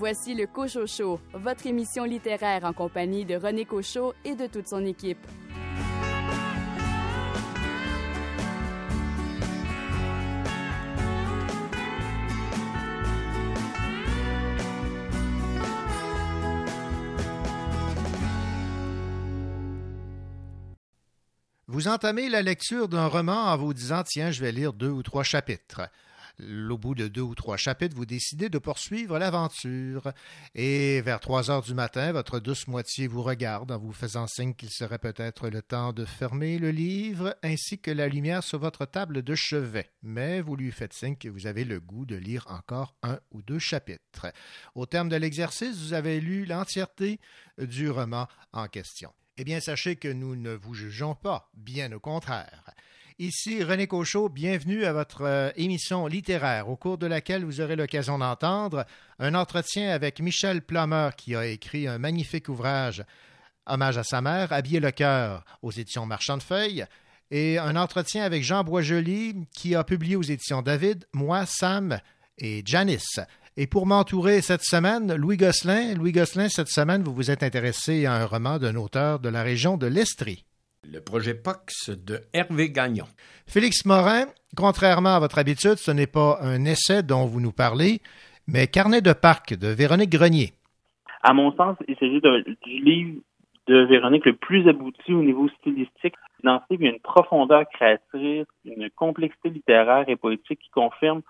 Voici le Cochot Show, votre émission littéraire en compagnie de René Cochot et de toute son équipe. Vous entamez la lecture d'un roman en vous disant Tiens, je vais lire deux ou trois chapitres. Au bout de deux ou trois chapitres, vous décidez de poursuivre l'aventure. Et vers trois heures du matin, votre douce moitié vous regarde en vous faisant signe qu'il serait peut-être le temps de fermer le livre ainsi que la lumière sur votre table de chevet. Mais vous lui faites signe que vous avez le goût de lire encore un ou deux chapitres. Au terme de l'exercice, vous avez lu l'entièreté du roman en question. Eh bien, sachez que nous ne vous jugeons pas, bien au contraire. Ici René Cochot, bienvenue à votre euh, émission littéraire, au cours de laquelle vous aurez l'occasion d'entendre un entretien avec Michel Plummer, qui a écrit un magnifique ouvrage, Hommage à sa mère, Habiller le cœur, aux éditions Marchand de Feuilles, et un entretien avec Jean Boisjoli, qui a publié aux éditions David, moi, Sam et Janice. Et pour m'entourer cette semaine, Louis Gosselin. Louis Gosselin, cette semaine, vous vous êtes intéressé à un roman d'un auteur de la région de l'Estrie. Le projet POX de Hervé Gagnon. Félix Morin, contrairement à votre habitude, ce n'est pas un essai dont vous nous parlez, mais Carnet de parc de Véronique Grenier. À mon sens, il s'agit du livre de Véronique le plus abouti au niveau stylistique. Dans ce livre, il y a une profondeur créatrice, une complexité littéraire et poétique qui confirme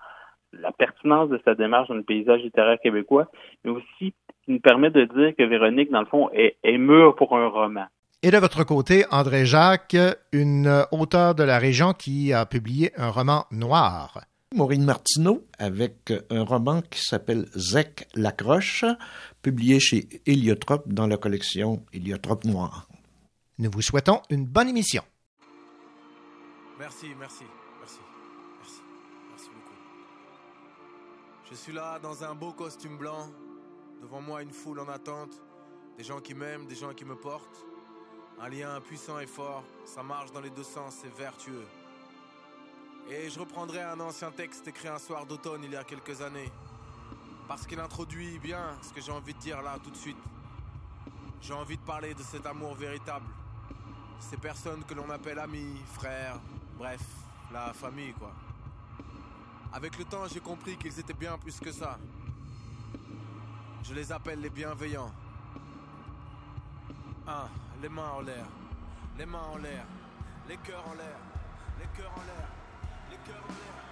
la pertinence de sa démarche dans le paysage littéraire québécois, mais aussi qui nous permet de dire que Véronique, dans le fond, est, est mûre pour un roman. Et de votre côté, André Jacques, une auteure de la région qui a publié un roman noir. Maureen Martineau avec un roman qui s'appelle Zec Lacroche, publié chez Héliotrope dans la collection Héliotrope Noir. Nous vous souhaitons une bonne émission. Merci, merci, merci, merci, merci beaucoup. Je suis là dans un beau costume blanc, devant moi une foule en attente, des gens qui m'aiment, des gens qui me portent. Un lien puissant et fort, ça marche dans les deux sens, c'est vertueux. Et je reprendrai un ancien texte écrit un soir d'automne il y a quelques années. Parce qu'il introduit bien ce que j'ai envie de dire là tout de suite. J'ai envie de parler de cet amour véritable. Ces personnes que l'on appelle amis, frères, bref, la famille quoi. Avec le temps, j'ai compris qu'ils étaient bien plus que ça. Je les appelle les bienveillants. Un, les mains en l'air, les mains en l'air, les cœurs en l'air, les cœurs en l'air, les cœurs en l'air,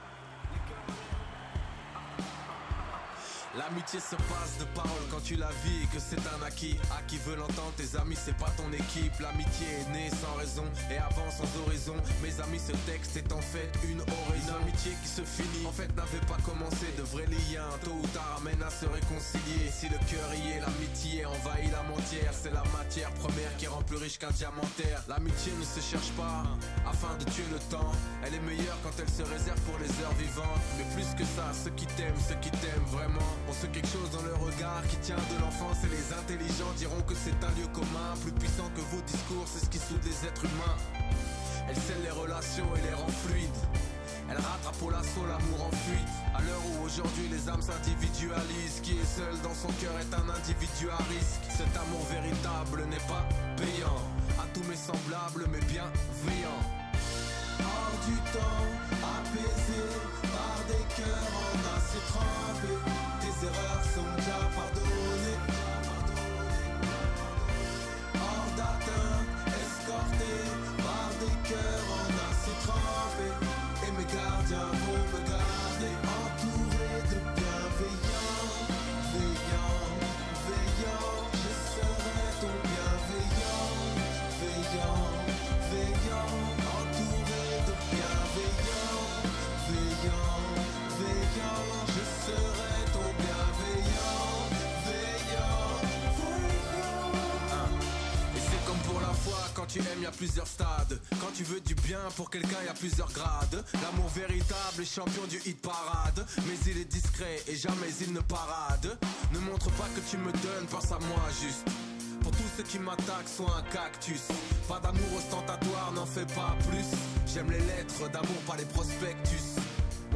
L'amitié se passe de parole quand tu la vis que c'est un acquis. À qui veut l'entendre, tes amis c'est pas ton équipe. L'amitié est née sans raison et avance sans horizon. Mes amis, ce texte est en fait une oraison. Une amitié qui se finit, en fait n'avait pas commencé. De vrais liens, tôt ou tard amènent à se réconcilier. Si le cœur y est, l'amitié envahit la mentière. C'est la matière première qui rend plus riche qu'un diamantaire. L'amitié ne se cherche pas afin de tuer le temps. Elle est meilleure quand elle se réserve pour les heures vivantes. Mais plus que ça, ceux qui t'aiment, ceux qui t'aiment vraiment. On se quelque chose dans le regard qui tient de l'enfance et les intelligents diront que c'est un lieu commun plus puissant que vos discours, c'est ce qui soude les êtres humains. Elle scelle les relations et les rend fluides. Elle rattrape au lasso l'amour en fuite. À l'heure où aujourd'hui les âmes s'individualisent, qui est seul dans son cœur est un individu à risque. Cet amour véritable n'est pas payant. À tous mes semblables, mais bienveillant. Hors du temps, apaisé par des cœurs en acier trempé. Tes erreurs sont déjà pardonnées. Hors d'atteinte, escorté par des cœurs en acier trempé. Et mes gardiens tu aimes, y a plusieurs stades. Quand tu veux du bien pour quelqu'un, y a plusieurs grades. L'amour véritable est champion du hit parade. Mais il est discret et jamais il ne parade. Ne montre pas que tu me donnes, pense à moi juste. Pour tous ceux qui m'attaquent, sois un cactus. Pas d'amour ostentatoire, n'en fais pas plus. J'aime les lettres d'amour, pas les prospectus.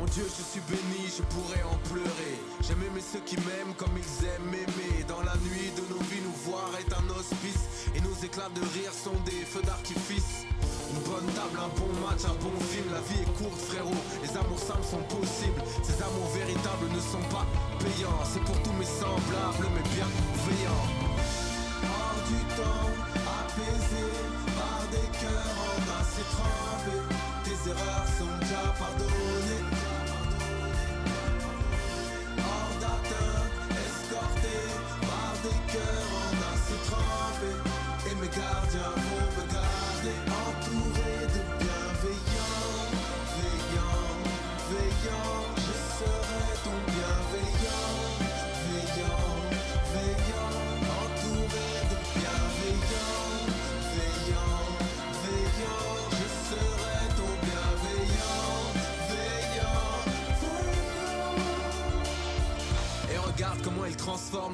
Mon Dieu, je suis béni, je pourrais en pleurer. J'aime aimer ceux qui m'aiment comme ils aiment aimer. Dans la nuit de nos vies, nous voir est un hospice. Et nos éclats de rire sont des feux d'artifice. Une bonne table, un bon match, un bon film. La vie est courte, frérot. Les amours simples sont possibles. Ces amours véritables ne sont pas payants. C'est pour tous mes semblables, mais bienveillants. Hors du temps, apaisé par des cœurs en trempés. Tes erreurs sont déjà pardonnées. Cœurs en assez trempés. Et mes gardiens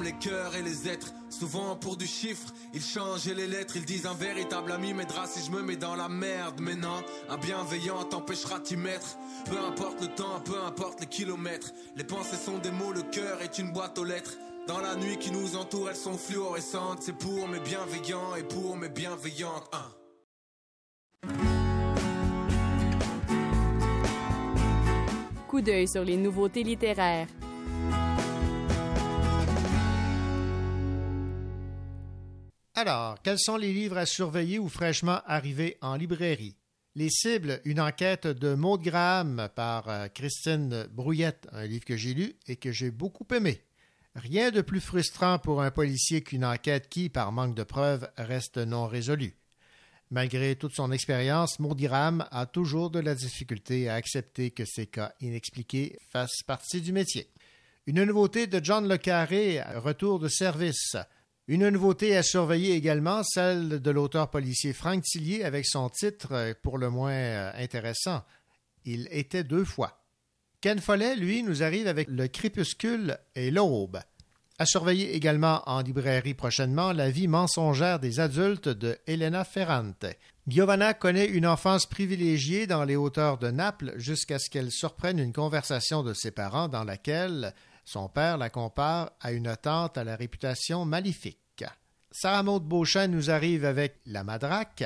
les cœurs et les êtres. Souvent pour du chiffre, ils changent les lettres. Ils disent un véritable ami m'aidera si je me mets dans la merde. Mais non, un bienveillant t'empêchera d'y mettre. Peu importe le temps, peu importe les kilomètres. Les pensées sont des mots, le cœur est une boîte aux lettres. Dans la nuit qui nous entoure, elles sont fluorescentes. C'est pour mes bienveillants et pour mes bienveillantes. Hein. Coup d'œil sur les nouveautés littéraires. Alors, quels sont les livres à surveiller ou fraîchement arrivés en librairie? Les cibles, une enquête de Maud Graham par euh, Christine Brouillette, un livre que j'ai lu et que j'ai beaucoup aimé. Rien de plus frustrant pour un policier qu'une enquête qui, par manque de preuves, reste non résolue. Malgré toute son expérience, Maud Graham a toujours de la difficulté à accepter que ces cas inexpliqués fassent partie du métier. Une nouveauté de John Le Carré, Retour de service. Une nouveauté à surveiller également, celle de l'auteur policier Franck Tillier avec son titre euh, pour le moins euh, intéressant. Il était deux fois. Ken Follet, lui, nous arrive avec Le crépuscule et l'aube. À surveiller également en librairie prochainement La vie mensongère des adultes de Elena Ferrante. Giovanna connaît une enfance privilégiée dans les hauteurs de Naples jusqu'à ce qu'elle surprenne une conversation de ses parents dans laquelle son père la compare à une tante à la réputation maléfique. Sarah Maud Beauchamp nous arrive avec La Madraque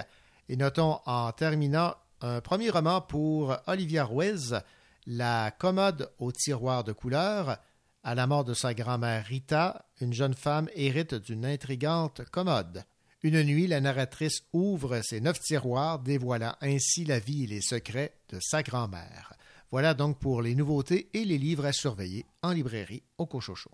et notons en terminant un premier roman pour Olivia Ruiz, La commode au tiroir de couleur. À la mort de sa grand-mère Rita, une jeune femme hérite d'une intrigante commode. Une nuit, la narratrice ouvre ses neuf tiroirs, dévoilant ainsi la vie et les secrets de sa grand-mère. Voilà donc pour les nouveautés et les livres à surveiller en librairie au Cochocho.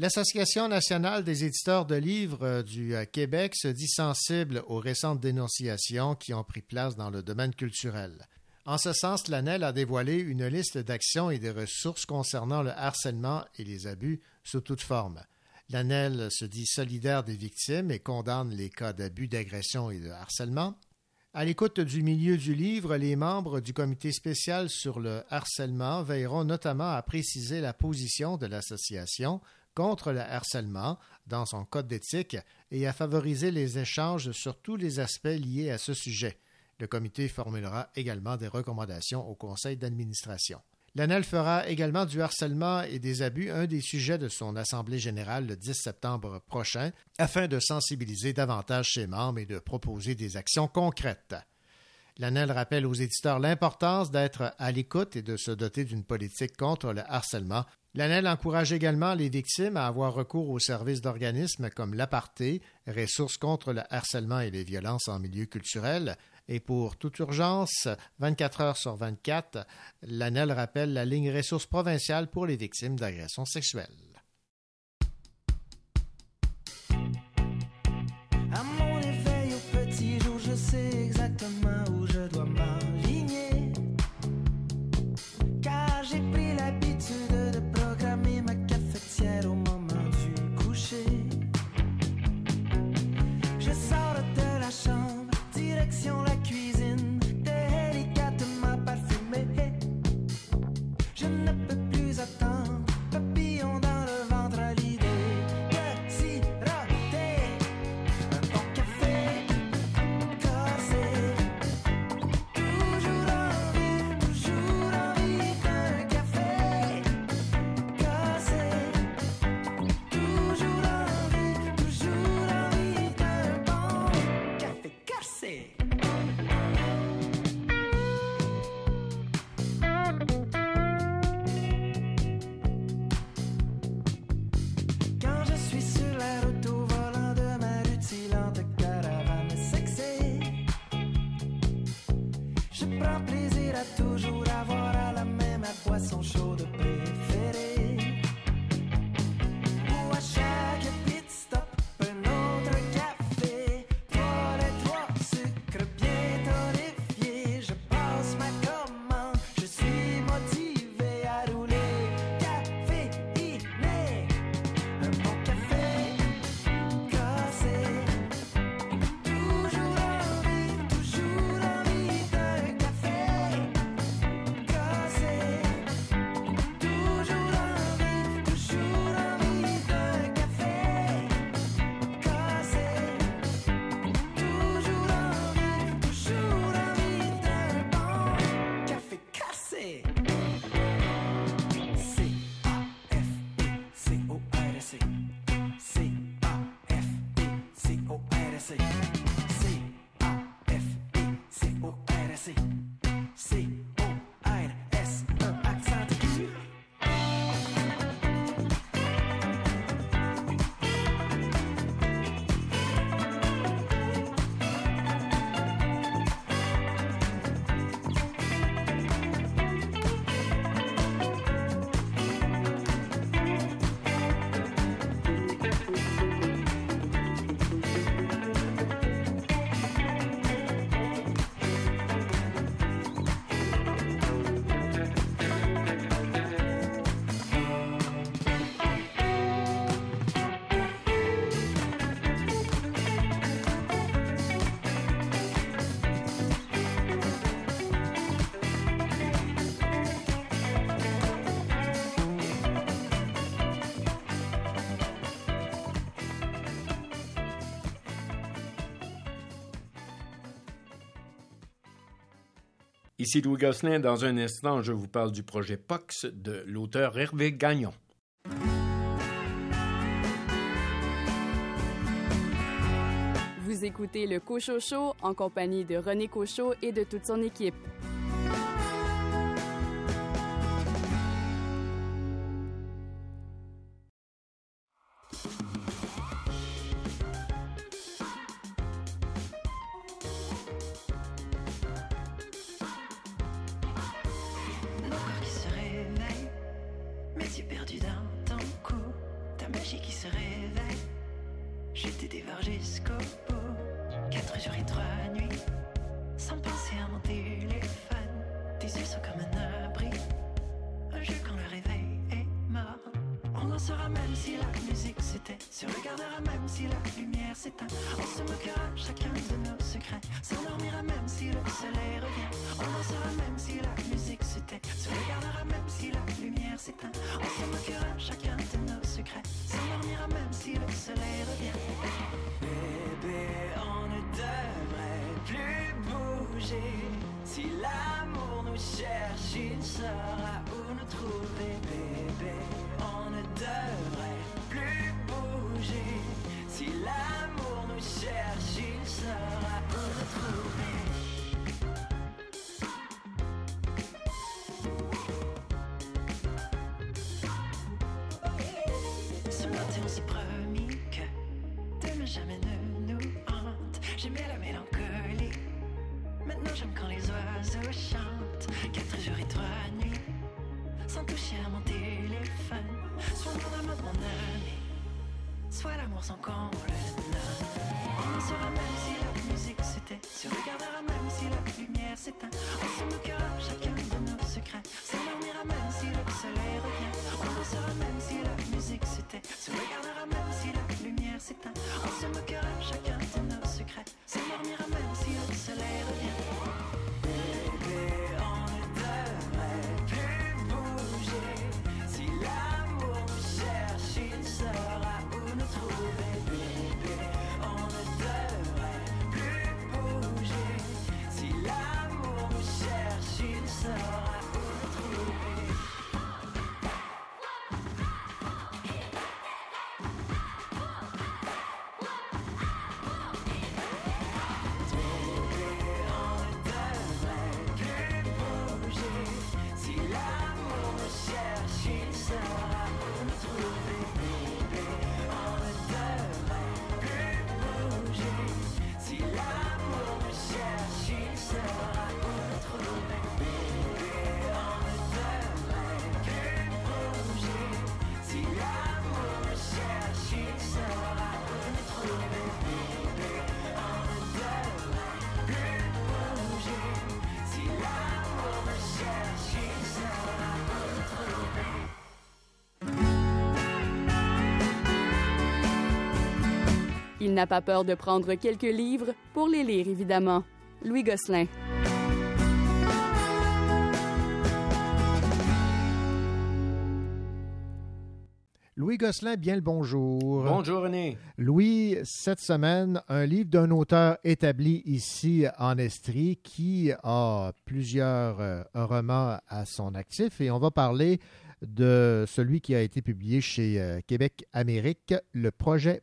L'Association nationale des éditeurs de livres euh, du euh, Québec se dit sensible aux récentes dénonciations qui ont pris place dans le domaine culturel. En ce sens, l'ANEL a dévoilé une liste d'actions et de ressources concernant le harcèlement et les abus sous toute forme. L'ANEL se dit solidaire des victimes et condamne les cas d'abus, d'agression et de harcèlement. À l'écoute du milieu du livre, les membres du comité spécial sur le harcèlement veilleront notamment à préciser la position de l'association contre le harcèlement dans son code d'éthique et à favoriser les échanges sur tous les aspects liés à ce sujet. Le comité formulera également des recommandations au conseil d'administration. L'ANEL fera également du harcèlement et des abus un des sujets de son Assemblée générale le 10 septembre prochain afin de sensibiliser davantage ses membres et de proposer des actions concrètes. L'ANEL rappelle aux éditeurs l'importance d'être à l'écoute et de se doter d'une politique contre le harcèlement L'ANEL encourage également les victimes à avoir recours aux services d'organismes comme l'Aparté, ressources contre le harcèlement et les violences en milieu culturel. Et pour toute urgence, 24 heures sur 24, l'ANEL rappelle la ligne ressources provinciale pour les victimes d'agressions sexuelles. Ici Louis Gosselin. Dans un instant, je vous parle du projet POX de l'auteur Hervé Gagnon. Vous écoutez le Cochot en compagnie de René Cochot et de toute son équipe. Il n'a pas peur de prendre quelques livres pour les lire, évidemment. Louis Gosselin. Louis Gosselin, bien le bonjour. Bonjour René. Louis, cette semaine, un livre d'un auteur établi ici en Estrie qui a plusieurs euh, romans à son actif et on va parler de celui qui a été publié chez euh, Québec Amérique, le projet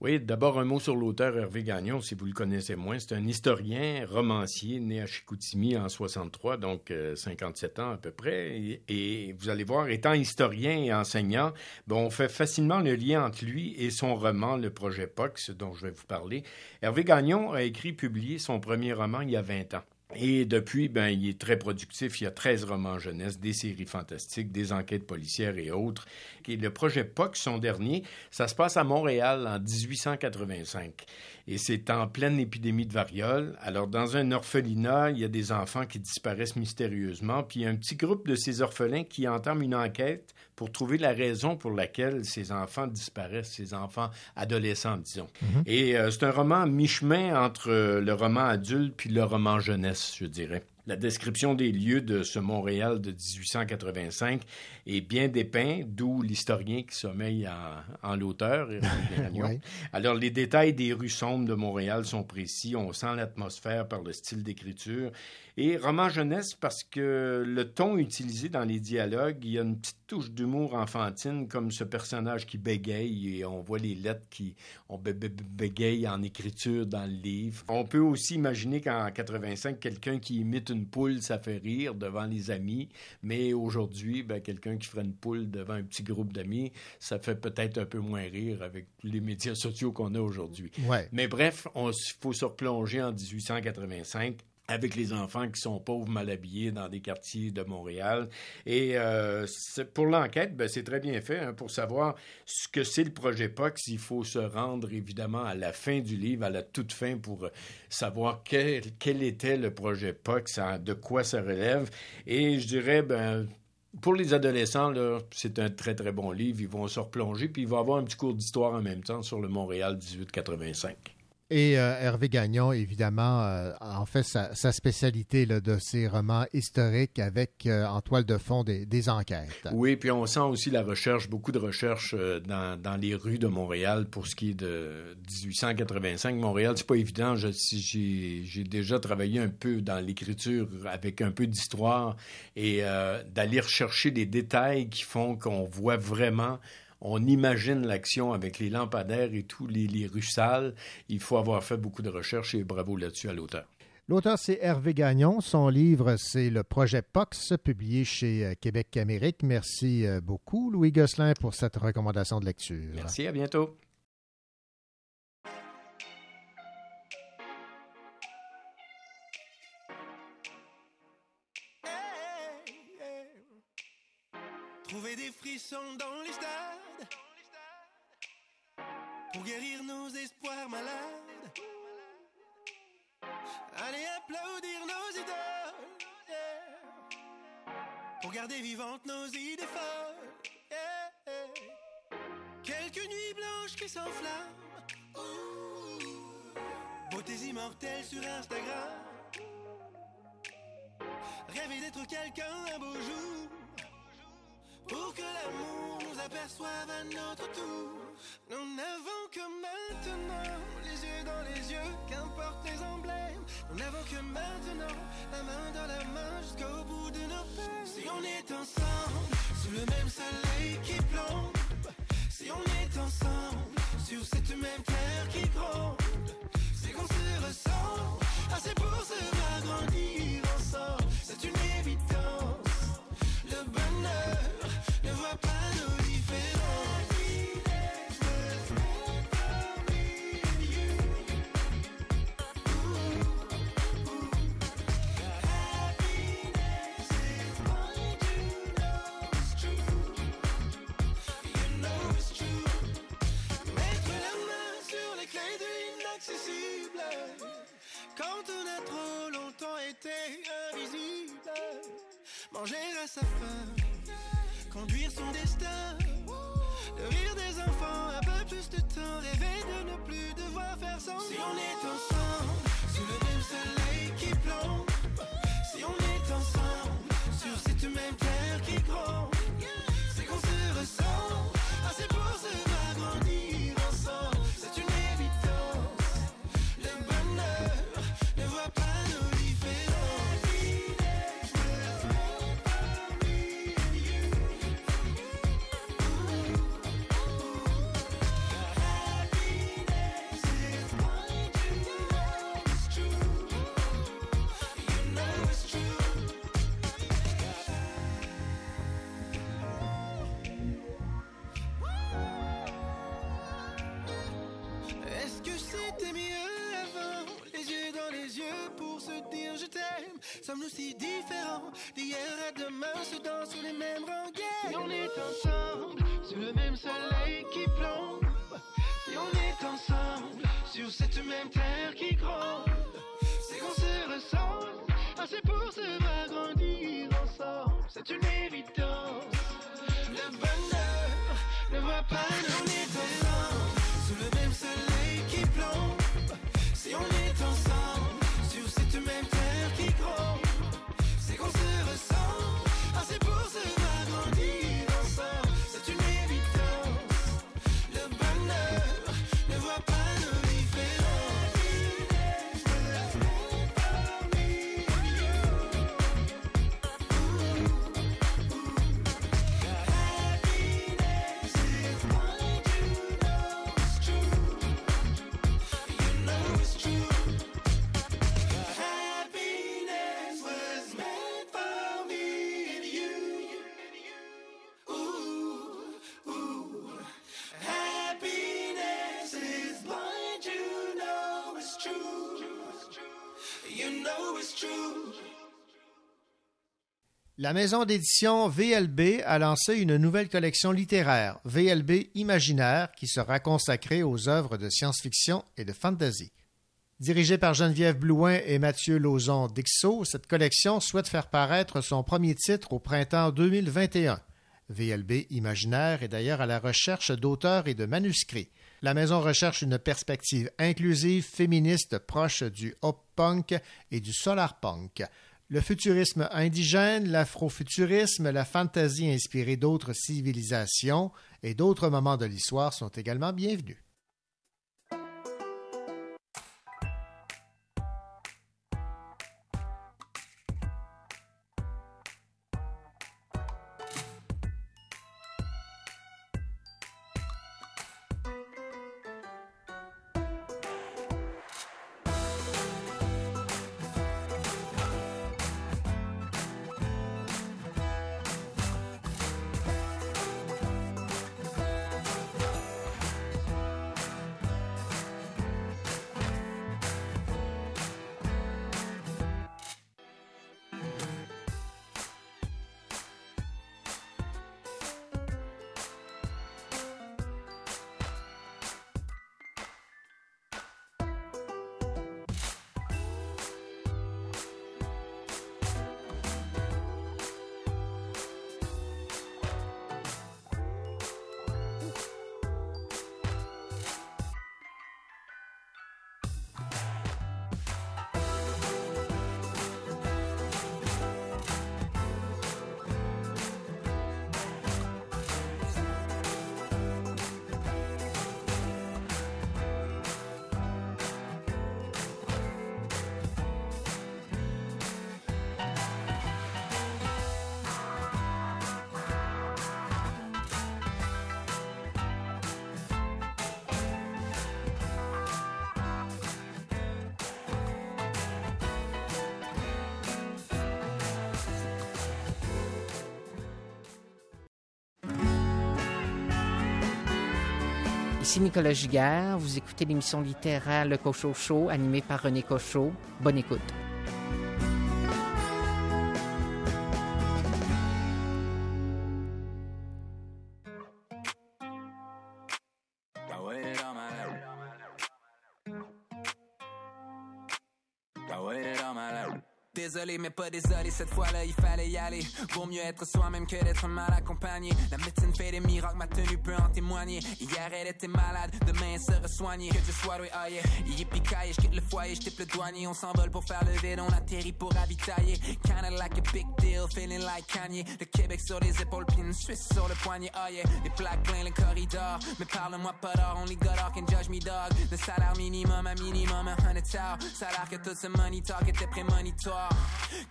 Oui, d'abord un mot sur l'auteur Hervé Gagnon, si vous le connaissez moins. C'est un historien, romancier, né à Chicoutimi en 63, donc euh, 57 ans à peu près. Et, vous allez voir, étant historien et enseignant, on fait facilement le lien entre lui et son roman, Le projet POX, dont je vais vous parler. Hervé Gagnon a écrit publié son premier roman il y a 20 ans. Et depuis, ben, il est très productif. Il y a 13 romans jeunesse, des séries fantastiques, des enquêtes policières et autres. Et le projet POC, son dernier, ça se passe à Montréal en 1885. Et c'est en pleine épidémie de variole. Alors, dans un orphelinat, il y a des enfants qui disparaissent mystérieusement. Puis il y a un petit groupe de ces orphelins qui entament une enquête pour trouver la raison pour laquelle ces enfants disparaissent, ces enfants adolescents, disons. Et euh, c'est un roman mi-chemin entre euh, le roman adulte puis le roman jeunesse, je dirais. La description des lieux de ce Montréal de 1885 est bien dépeint, d'où l'historien qui sommeille en, en l'auteur. Ouais. Alors, les détails des rues sombres de Montréal sont précis. On sent l'atmosphère par le style d'écriture. Et roman jeunesse parce que le ton utilisé dans les dialogues, il y a une petite touche d'humour enfantine, comme ce personnage qui bégaye et on voit les lettres qui on bé- bé- bégaye en écriture dans le livre. On peut aussi imaginer qu'en 85, quelqu'un qui imite une poule, ça fait rire devant les amis, mais aujourd'hui, ben, quelqu'un qui ferait une poule devant un petit groupe d'amis, ça fait peut-être un peu moins rire avec les médias sociaux qu'on a aujourd'hui. Ouais. Mais bref, il faut se replonger en 1885 avec les enfants qui sont pauvres, mal habillés dans des quartiers de Montréal. Et euh, pour l'enquête, ben, c'est très bien fait. hein, pour savoir ce que c'est le projet POX, il faut se rendre évidemment à la fin du livre, à la toute fin, pour euh, savoir quel, quel était le projet POX, hein, de quoi ça relève. Et je dirais, ben, pour les adolescents, c'est un très, très bon livre. Ils vont se replonger, puis il va avoir un petit cours d'histoire en même temps sur le Montréal 1885. Et euh, Hervé Gagnon, évidemment, euh, en fait sa, sa spécialité là, de ces romans historiques avec euh, en toile de fond des, des enquêtes. Oui, puis on sent aussi la recherche, beaucoup de recherche euh, dans, dans les rues de Montréal pour ce qui est de 1885. Montréal, c'est pas évident. J'ai déjà travaillé un peu dans l'écriture avec un peu d'histoire et euh, d'aller rechercher des détails qui font qu'on voit vraiment on imagine l'action avec les lampadaires et tous les, les rues sales. Il faut avoir fait beaucoup de recherches et bravo là-dessus à l'auteur. L'auteur, c'est Hervé Gagnon. Son livre, c'est le projet POX, publié chez euh, Québec Amérique. Merci euh, beaucoup, Louis Gosselin, pour cette recommandation de lecture. Merci, à bientôt. Trouver des frissons dans les stades pour guérir nos espoirs malades. Allez applaudir nos idoles pour garder vivantes nos idées folles. Quelques nuits blanches qui s'enflamment. Beautés immortelles sur Instagram. Rêver d'être quelqu'un un beau jour Pour que l'amour nous aperçoive à notre tour. Nous n'avons que maintenant Les yeux dans les yeux, qu'importe les emblèmes. Nous n'avons que maintenant La main dans la main jusqu'au bout de nos peines Si on est ensemble Sous le même soleil qui plombe Si on est ensemble Sur cette même terre qui gronde C'est qu'on se ressemble Quand on a trop longtemps été invisible Manger à sa faim Conduire son destin Le rire des enfants Un peu plus de temps Rêver de ne plus devoir faire semblant. Si on est ensemble Sous le même soleil qui plombe Si on est ensemble Sur cette même Sommes-nous si différents D'hier à demain se dansent sur les mêmes rengaines Si on est ensemble Sous le même soleil qui plombe. Si on est ensemble Sur cette même terre qui gronde. C'est qu'on se ressemble Assez pour se grandir ensemble. C'est une évidence. Le bonheur ne voit pas nos La maison d'édition VLB a lancé une nouvelle collection littéraire, VLB Imaginaire, qui sera consacrée aux œuvres de science-fiction et de fantasy. Dirigée par Geneviève Blouin et Mathieu Lauzon Dixot, cette collection souhaite faire paraître son premier titre au printemps 2021. VLB Imaginaire est d'ailleurs à la recherche d'auteurs et de manuscrits. La maison recherche une perspective inclusive, féministe, proche du hop-punk et du solar-punk. Le futurisme indigène, l'afrofuturisme, la fantasy inspirée d'autres civilisations et d'autres moments de l'histoire sont également bienvenus. Ici Nicolas Giguère, vous écoutez l'émission littéraire Le Cochot Show, animée par René Cochot. Bonne écoute. Désolé, mais pas désolé, cette fois-là, il fallait y aller. Vaut mieux être soi-même que d'être mal accompagné. La médecine fait des miracles, ma tenue peut en témoigner. Hier, elle était malade, demain, elle sera soignée. Que Dieu soit loué, ah yeah. Yippee je quitte le foyer, je le douanier. On s'envole pour faire le vide, on atterrit pour ravitailler. Kinda like a big deal, feeling like Kanye. Le Québec sur les épaules, puis une Suisse sur le poignet, ah yeah. Les plaques plein le corridor, mais parle-moi pas d'or, only God can judge me dog. Le salaire minimum, un minimum, un hundred. Salaire que tout ce money talk était prémonitoire.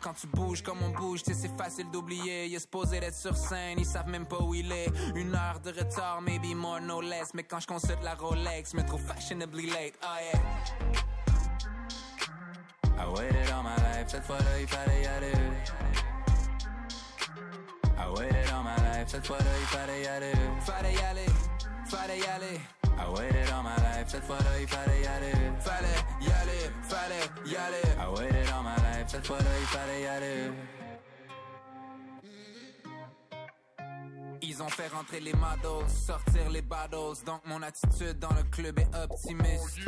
Quand tu bouges comme on bouge, c'est facile d'oublier. Il est supposé d'être sur scène, ils savent même pas où il est. Une heure de retard, maybe more, no less. Mais quand je consulte la Rolex, me trouve fashionably late, oh yeah. I waited all my life, cette fois-là, il fallait y aller. I waited all my life, cette fois-là, il fallait y aller. Fallait y aller, fallait y aller. I waited all my life, cette fois-là, il fallait y aller. Fallait y aller, fallait y aller. I waited all my life, cette fois-là, il fallait y aller. Ils ont fait rentrer les mados, sortir les battles. Donc mon attitude dans le club est optimiste.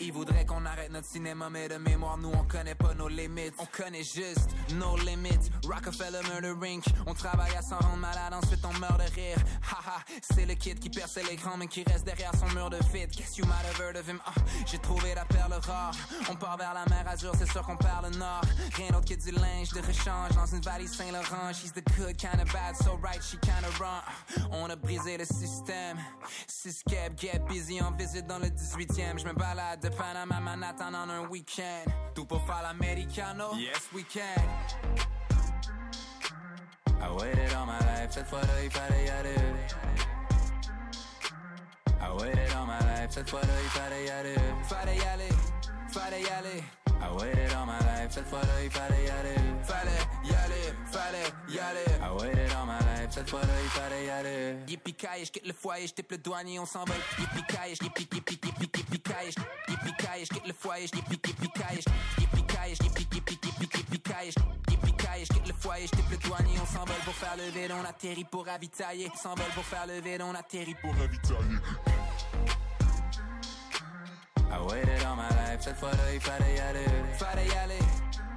Ils voudraient qu'on arrête notre cinéma, mais de mémoire, nous on connaît pas nos limites. On connaît juste nos limites. Rockefeller Murder Inc. On travaille à s'en rendre malade, ensuite on meurt de rire. Haha, c'est le kid qui perce l'écran, mais qui reste derrière son mur de vide. Guess you might have heard of him. Ah, J'ai trouvé la perle rare. On part vers la mer Azur, c'est sûr qu'on perd le nord. Rien d'autre que du linge de rechange dans une valise Saint-Laurent. She's the good kind of bad, so right, she kind of wrong. On a brisé le système. Six get busy en visite dans le 18e. Je me balade de Panama Manhattan en un week-end. Tout pour faire l'americano? Yes, we can. I waited all my life, cette fois-là, il fallait y aller. I waited all my life, cette fois-là, il fallait y aller. Fallait y aller, fallait y aller. I waited all my life, cette fois-là il fallait y aller. Fallait y aller, fallait y aller. I waited all my life, cette fois-là il fallait y aller. Yippee ki je quitte le foyer, je le douanier, on s'envole. Yippee ki je yippee ki Yippee ki je quitte le foyer, je Yippee ki je quitte le foyer, je le douanier, on s'envole pour faire le vide, on atterrit pour ravitailler. S'envole pour faire le vide, on atterrit pour ravitailler. I waited all my life, cette fois-là il fallait y aller. Fallait y aller,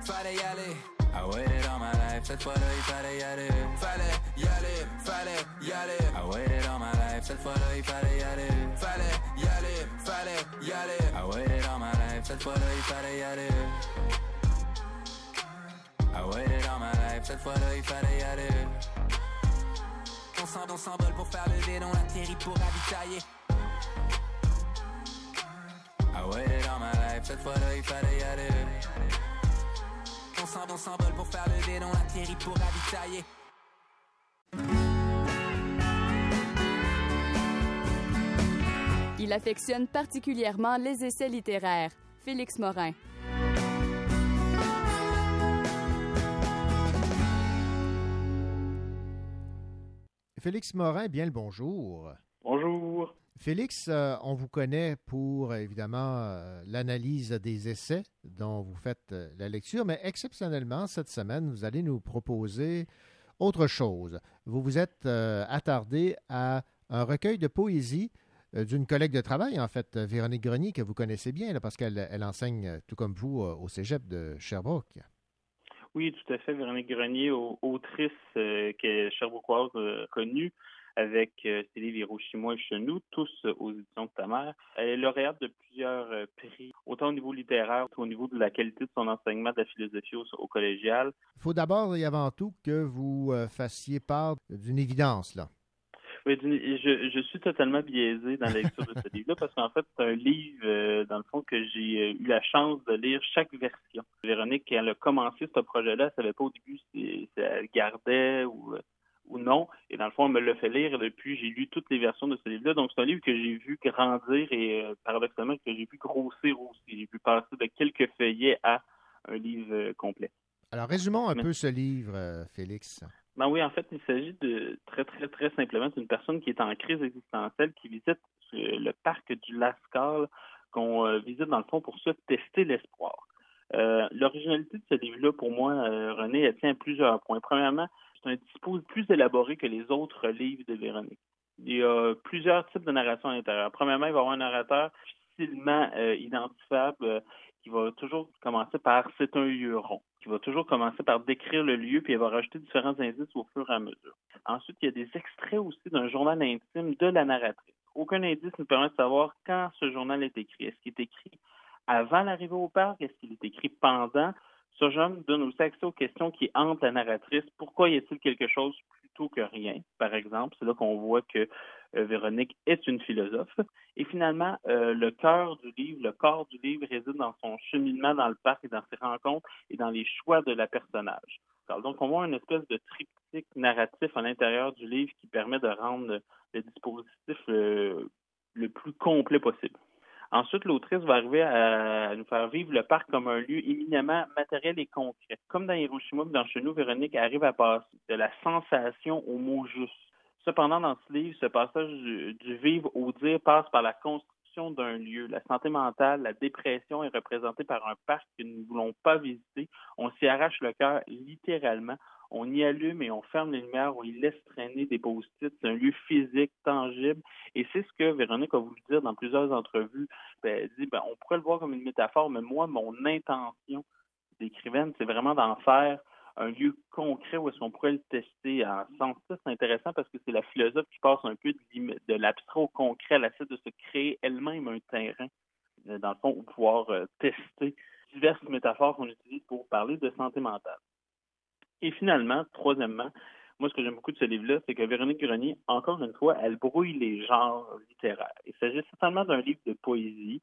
fallait y aller. I waited all my life, cette fois-là il fallait y aller. Fallait y aller, fallait y aller. I waited all my life, cette fois-là il fallait y aller. Fallait y aller, fallait y aller. I waited all my life, cette fois-là il fallait y aller. I waited all my life, cette fois-là il fallait y aller. On s'en- on s'envole pour faire le vide, on atterrit pour ravitailler. I waited all my life, cette fois-là il fallait y aller. On s'en- on s'envole pour faire le vide, on atterrit pour ravitailler. Il affectionne particulièrement les essais littéraires. Félix Morin. Félix Morin, bien le bonjour. Félix, euh, on vous connaît pour évidemment euh, l'analyse des essais dont vous faites euh, la lecture, mais exceptionnellement, cette semaine, vous allez nous proposer autre chose. Vous vous êtes attardé à un recueil de poésie d'une collègue de travail, en fait, Véronique Grenier, que vous connaissez bien, parce qu'elle elle enseigne, tout comme vous, au cégep de Sherbrooke. Oui, tout à fait. Véronique Grenier, au- autrice que Sherbrookeoise connue, avec euh, ses livres Hiroshima et Chenou, tous euh, aux éditions de ta mère. Elle est lauréate de plusieurs euh, prix, autant au niveau littéraire qu'au niveau de la qualité de son enseignement de la philosophie au, au collégial. Il faut d'abord et avant tout que vous euh, fassiez part d'une évidence, là. Oui, je, je suis totalement biaisé dans la lecture de ce livre-là parce qu'en fait, c'est un livre, euh, dans le fond, que j'ai euh, eu la chance de lire chaque version. Véronique, quand elle a commencé ce projet-là, elle savait pas au début si, si elle gardait ou, euh, ou non. Et dans le fond, elle me l'a fait lire et depuis, j'ai lu toutes les versions de ce livre-là. Donc, c'est un livre que j'ai vu grandir et euh, paradoxalement que j'ai vu grossir aussi. J'ai vu passer de quelques feuillets à un livre euh, complet. Alors, résumons un Mais- peu ce livre, euh, Félix. Ben oui, en fait, il s'agit de très, très, très simplement d'une personne qui est en crise existentielle, qui visite le parc du Lascaux, qu'on visite dans le fond pour se tester l'espoir. L'originalité de ce livre-là, pour moi, René, elle tient à plusieurs points. Premièrement, c'est un dispositif plus élaboré que les autres livres de Véronique. Il y a plusieurs types de narration à l'intérieur. Premièrement, il va y avoir un narrateur facilement euh, identifiable euh, qui va toujours commencer par c'est un lieu rond, qui va toujours commencer par décrire le lieu, puis elle va rajouter différents indices au fur et à mesure. Ensuite, il y a des extraits aussi d'un journal intime de la narratrice. Aucun indice ne permet de savoir quand ce journal est écrit. Est-ce qu'il est écrit avant l'arrivée au parc? Est-ce qu'il est écrit pendant? Ce nous donne aussi accès aux questions qui hantent la narratrice. Pourquoi y a-t-il quelque chose plutôt que rien, par exemple? C'est là qu'on voit que euh, Véronique est une philosophe. Et finalement, euh, le cœur du livre, le corps du livre réside dans son cheminement dans le parc et dans ses rencontres et dans les choix de la personnage. Donc, on voit une espèce de triptyque narratif à l'intérieur du livre qui permet de rendre le dispositif euh, le plus complet possible. Ensuite, l'autrice va arriver à, nous faire vivre le parc comme un lieu éminemment matériel et concret. Comme dans Hiroshima et dans Chenou, Véronique arrive à passer de la sensation au mot juste. Cependant, dans ce livre, ce passage du, du vivre au dire passe par la construction d'un lieu. La santé mentale, la dépression est représentée par un parc que nous ne voulons pas visiter. On s'y arrache le cœur littéralement. On y allume et on ferme les lumières, on y laisse traîner des post-it. C'est un lieu physique, tangible. Et c'est ce que Véronique a voulu dire dans plusieurs entrevues. Ben, elle dit, ben, on pourrait le voir comme une métaphore, mais moi, mon intention d'écrivaine, c'est vraiment d'en faire un lieu concret où est-ce qu'on pourrait le tester. En ce sens-là, c'est intéressant parce que c'est la philosophe qui passe un peu de l'abstrait au concret, elle essaie de se créer elle-même un terrain, euh, dans le fond, où pouvoir euh, tester diverses métaphores qu'on utilise pour parler de santé mentale. Et finalement, troisièmement, moi, ce que j'aime beaucoup de ce livre-là, c'est que Véronique Grenier, encore une fois, elle brouille les genres littéraires. Il s'agit certainement d'un livre de poésie,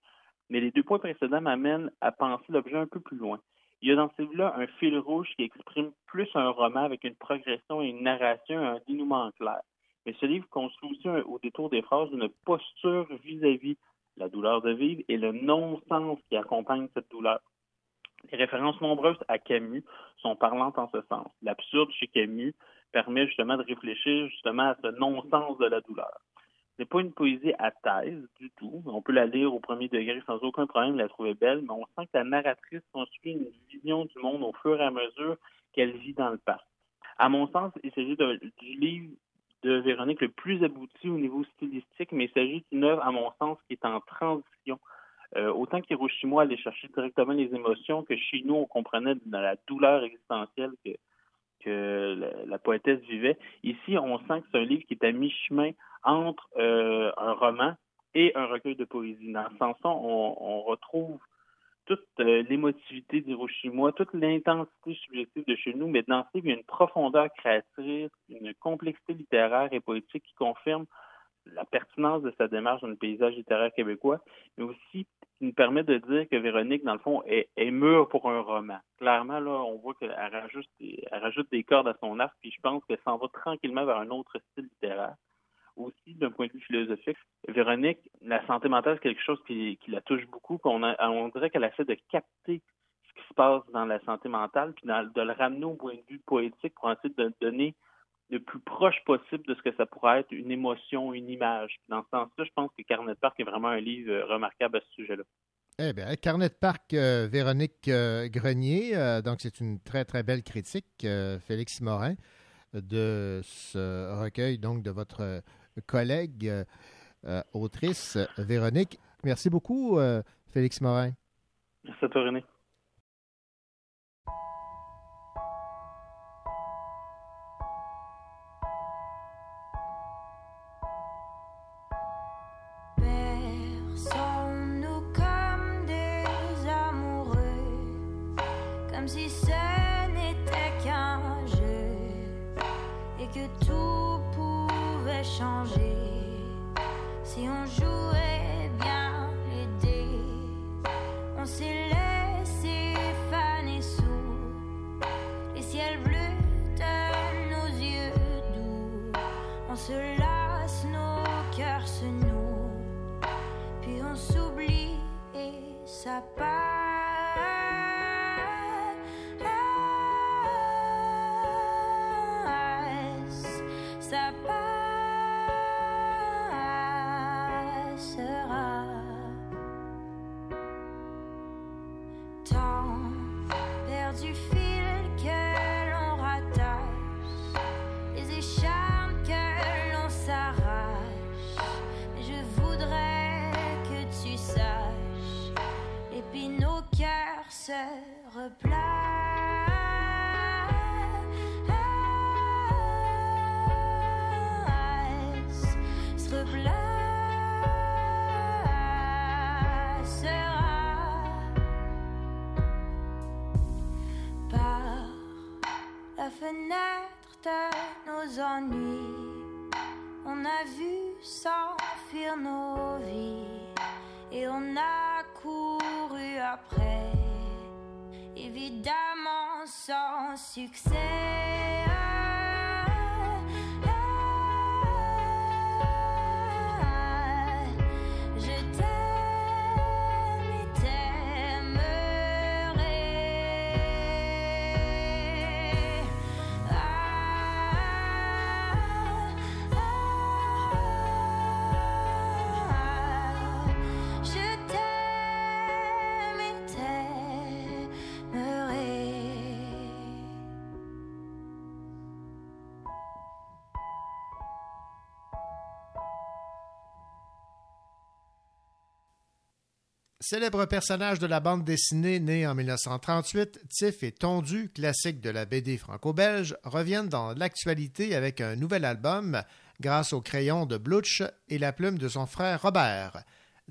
mais les deux points précédents m'amènent à penser l'objet un peu plus loin. Il y a dans ce livre-là un fil rouge qui exprime plus un roman avec une progression et une narration, un dénouement clair. Mais ce livre construit aussi au détour des phrases une posture vis-à-vis de la douleur de vivre et le non-sens qui accompagne cette douleur. Les références nombreuses à Camus sont parlantes en ce sens. L'absurde chez Camus permet justement de réfléchir justement à ce non-sens de la douleur. C'est pas une poésie à thèse du tout. On peut la lire au premier degré sans aucun problème, la trouver belle, mais on sent que la narratrice construit une vision du monde au fur et à mesure qu'elle vit dans le parc. À mon sens, il s'agit du livre de Véronique le plus abouti au niveau stylistique, mais il s'agit d'une œuvre, à mon sens, qui est en transition. Euh, autant qu'Hiroshima allait chercher directement les émotions, que chez nous, on comprenait dans la douleur existentielle que, la, poétesse vivait. Ici, on sent que c'est un livre qui est à mi-chemin entre euh, un roman et un recueil de poésie. Dans ce sens-là, on, on retrouve toute euh, l'émotivité d'Hiroshima, toute l'intensité subjective de chez nous, mais dans ce livre, il y a une profondeur créatrice, une complexité littéraire et poétique qui confirme la pertinence de sa démarche dans le paysage littéraire québécois, mais aussi qui nous permet de dire que Véronique, dans le fond, est, est mûre pour un roman. Clairement, là, on voit qu'elle rajoute, des- elle rajoute des cordes à son arc, puis je pense qu'elle s'en va tranquillement vers un autre style littéraire. Aussi, d'un point de vue philosophique, Véronique, la santé mentale, c'est quelque chose qui, qui la touche beaucoup. qu'on a- on dirait qu'elle essaie de capter ce qui se passe dans la santé mentale, puis de le ramener au point de vue poétique pour essayer de donner le plus proche possible de ce que ça pourrait être une émotion, une image. Dans ce sens-là, je pense que Carnet de Parc est vraiment un livre euh, remarquable à ce sujet-là. Eh bien, Carnet de Parc, euh, Véronique euh, Grenier. euh, donc, c'est une très, très belle critique, Félix Morin, de ce recueil, donc, de votre collègue autrice Véronique. Merci beaucoup, Félix Morin. Merci à toi, René. Si on jouait bien les dés. On s'est laissé faner sous les ciels bleus de nos yeux doux. On se lasse, nos cœurs se nouent, puis on s'oublie et ça passe. Cœurs se replacent, se par la fenêtre de nos ennuis. On a vu s'enfuir nos vies et on a couru après, évidemment sans succès. Célèbre personnage de la bande dessinée né en 1938, Tiff et Tondu, classique de la BD franco-belge, reviennent dans l'actualité avec un nouvel album grâce au crayon de Blutch et la plume de son frère Robert.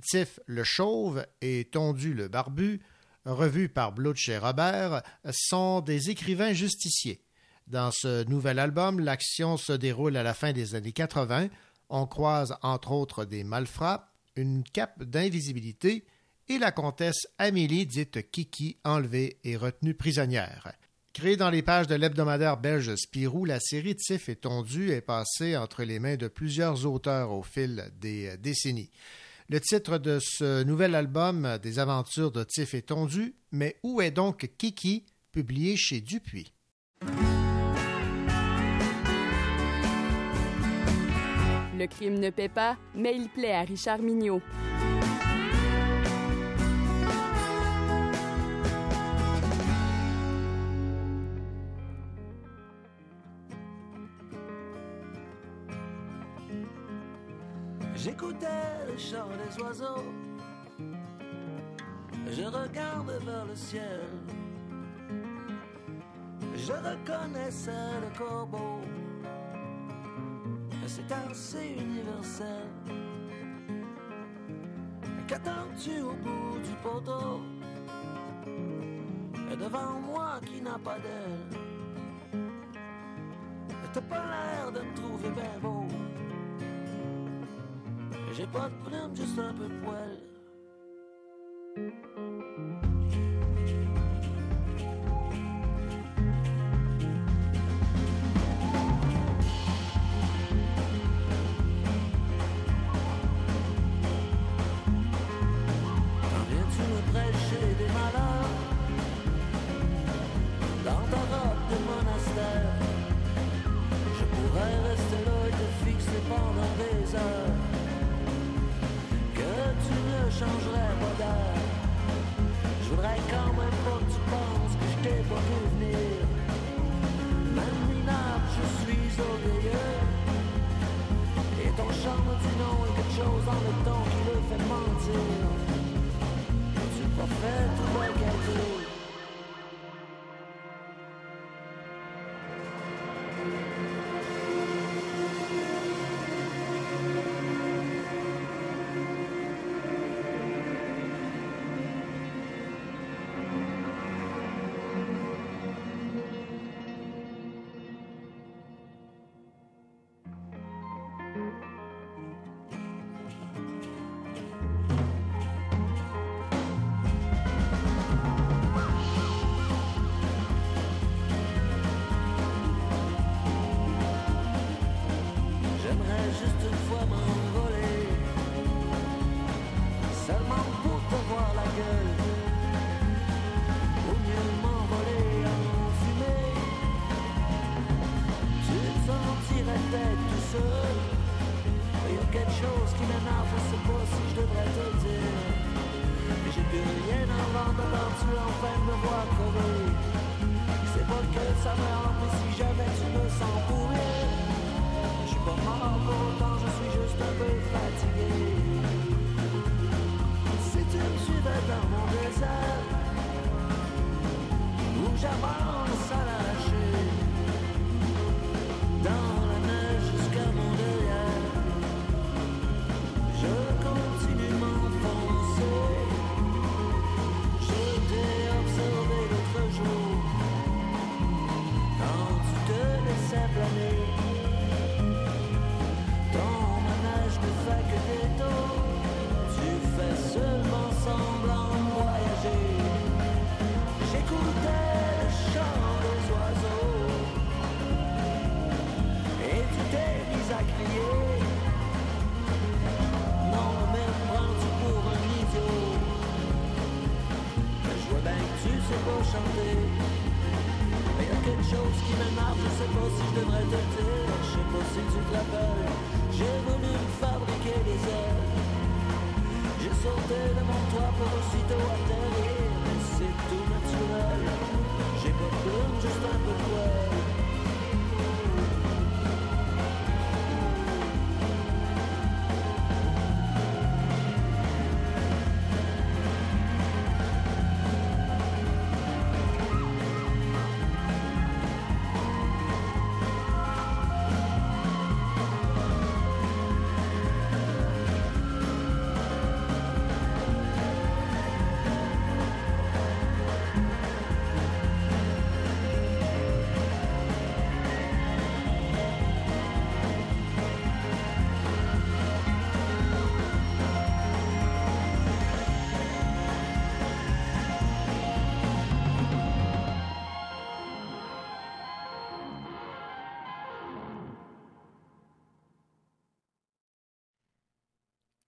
Tiff le chauve et Tondu le barbu, revus par Blutch et Robert, sont des écrivains justiciers. Dans ce nouvel album, l'action se déroule à la fin des années 80. On croise entre autres des malfrats, une cape d'invisibilité et la comtesse Amélie, dite Kiki, enlevée et retenue prisonnière. Créée dans les pages de l'hebdomadaire belge Spirou, la série Tiff et Tondu est passée entre les mains de plusieurs auteurs au fil des décennies. Le titre de ce nouvel album des aventures de Tiff est tondu, mais où est donc Kiki, publié chez Dupuis? Le crime ne paie pas, mais il plaît à Richard Mignot. Chant des oiseaux. Je regarde vers le ciel. Je reconnaissais le corbeau. C'est assez universel. Qu'attends-tu au bout du poteau? Et devant moi qui n'a pas d'aile. T'as pas l'air de me trouver bien beau. J'ai pas de plume, juste un peu de poil. Quand viens-tu me prêcher des malheurs? Dans ta robe de monastère Je pourrais rester te fixer pendant des heures changerais pas d'air Je voudrais quand même pas que tu penses que je t'ai pas vu venir. Même minable, je suis orgueilleux. Et ton charme du nom est quelque chose dans le ton qui le fait mentir. Tu prophètes ou bien calcul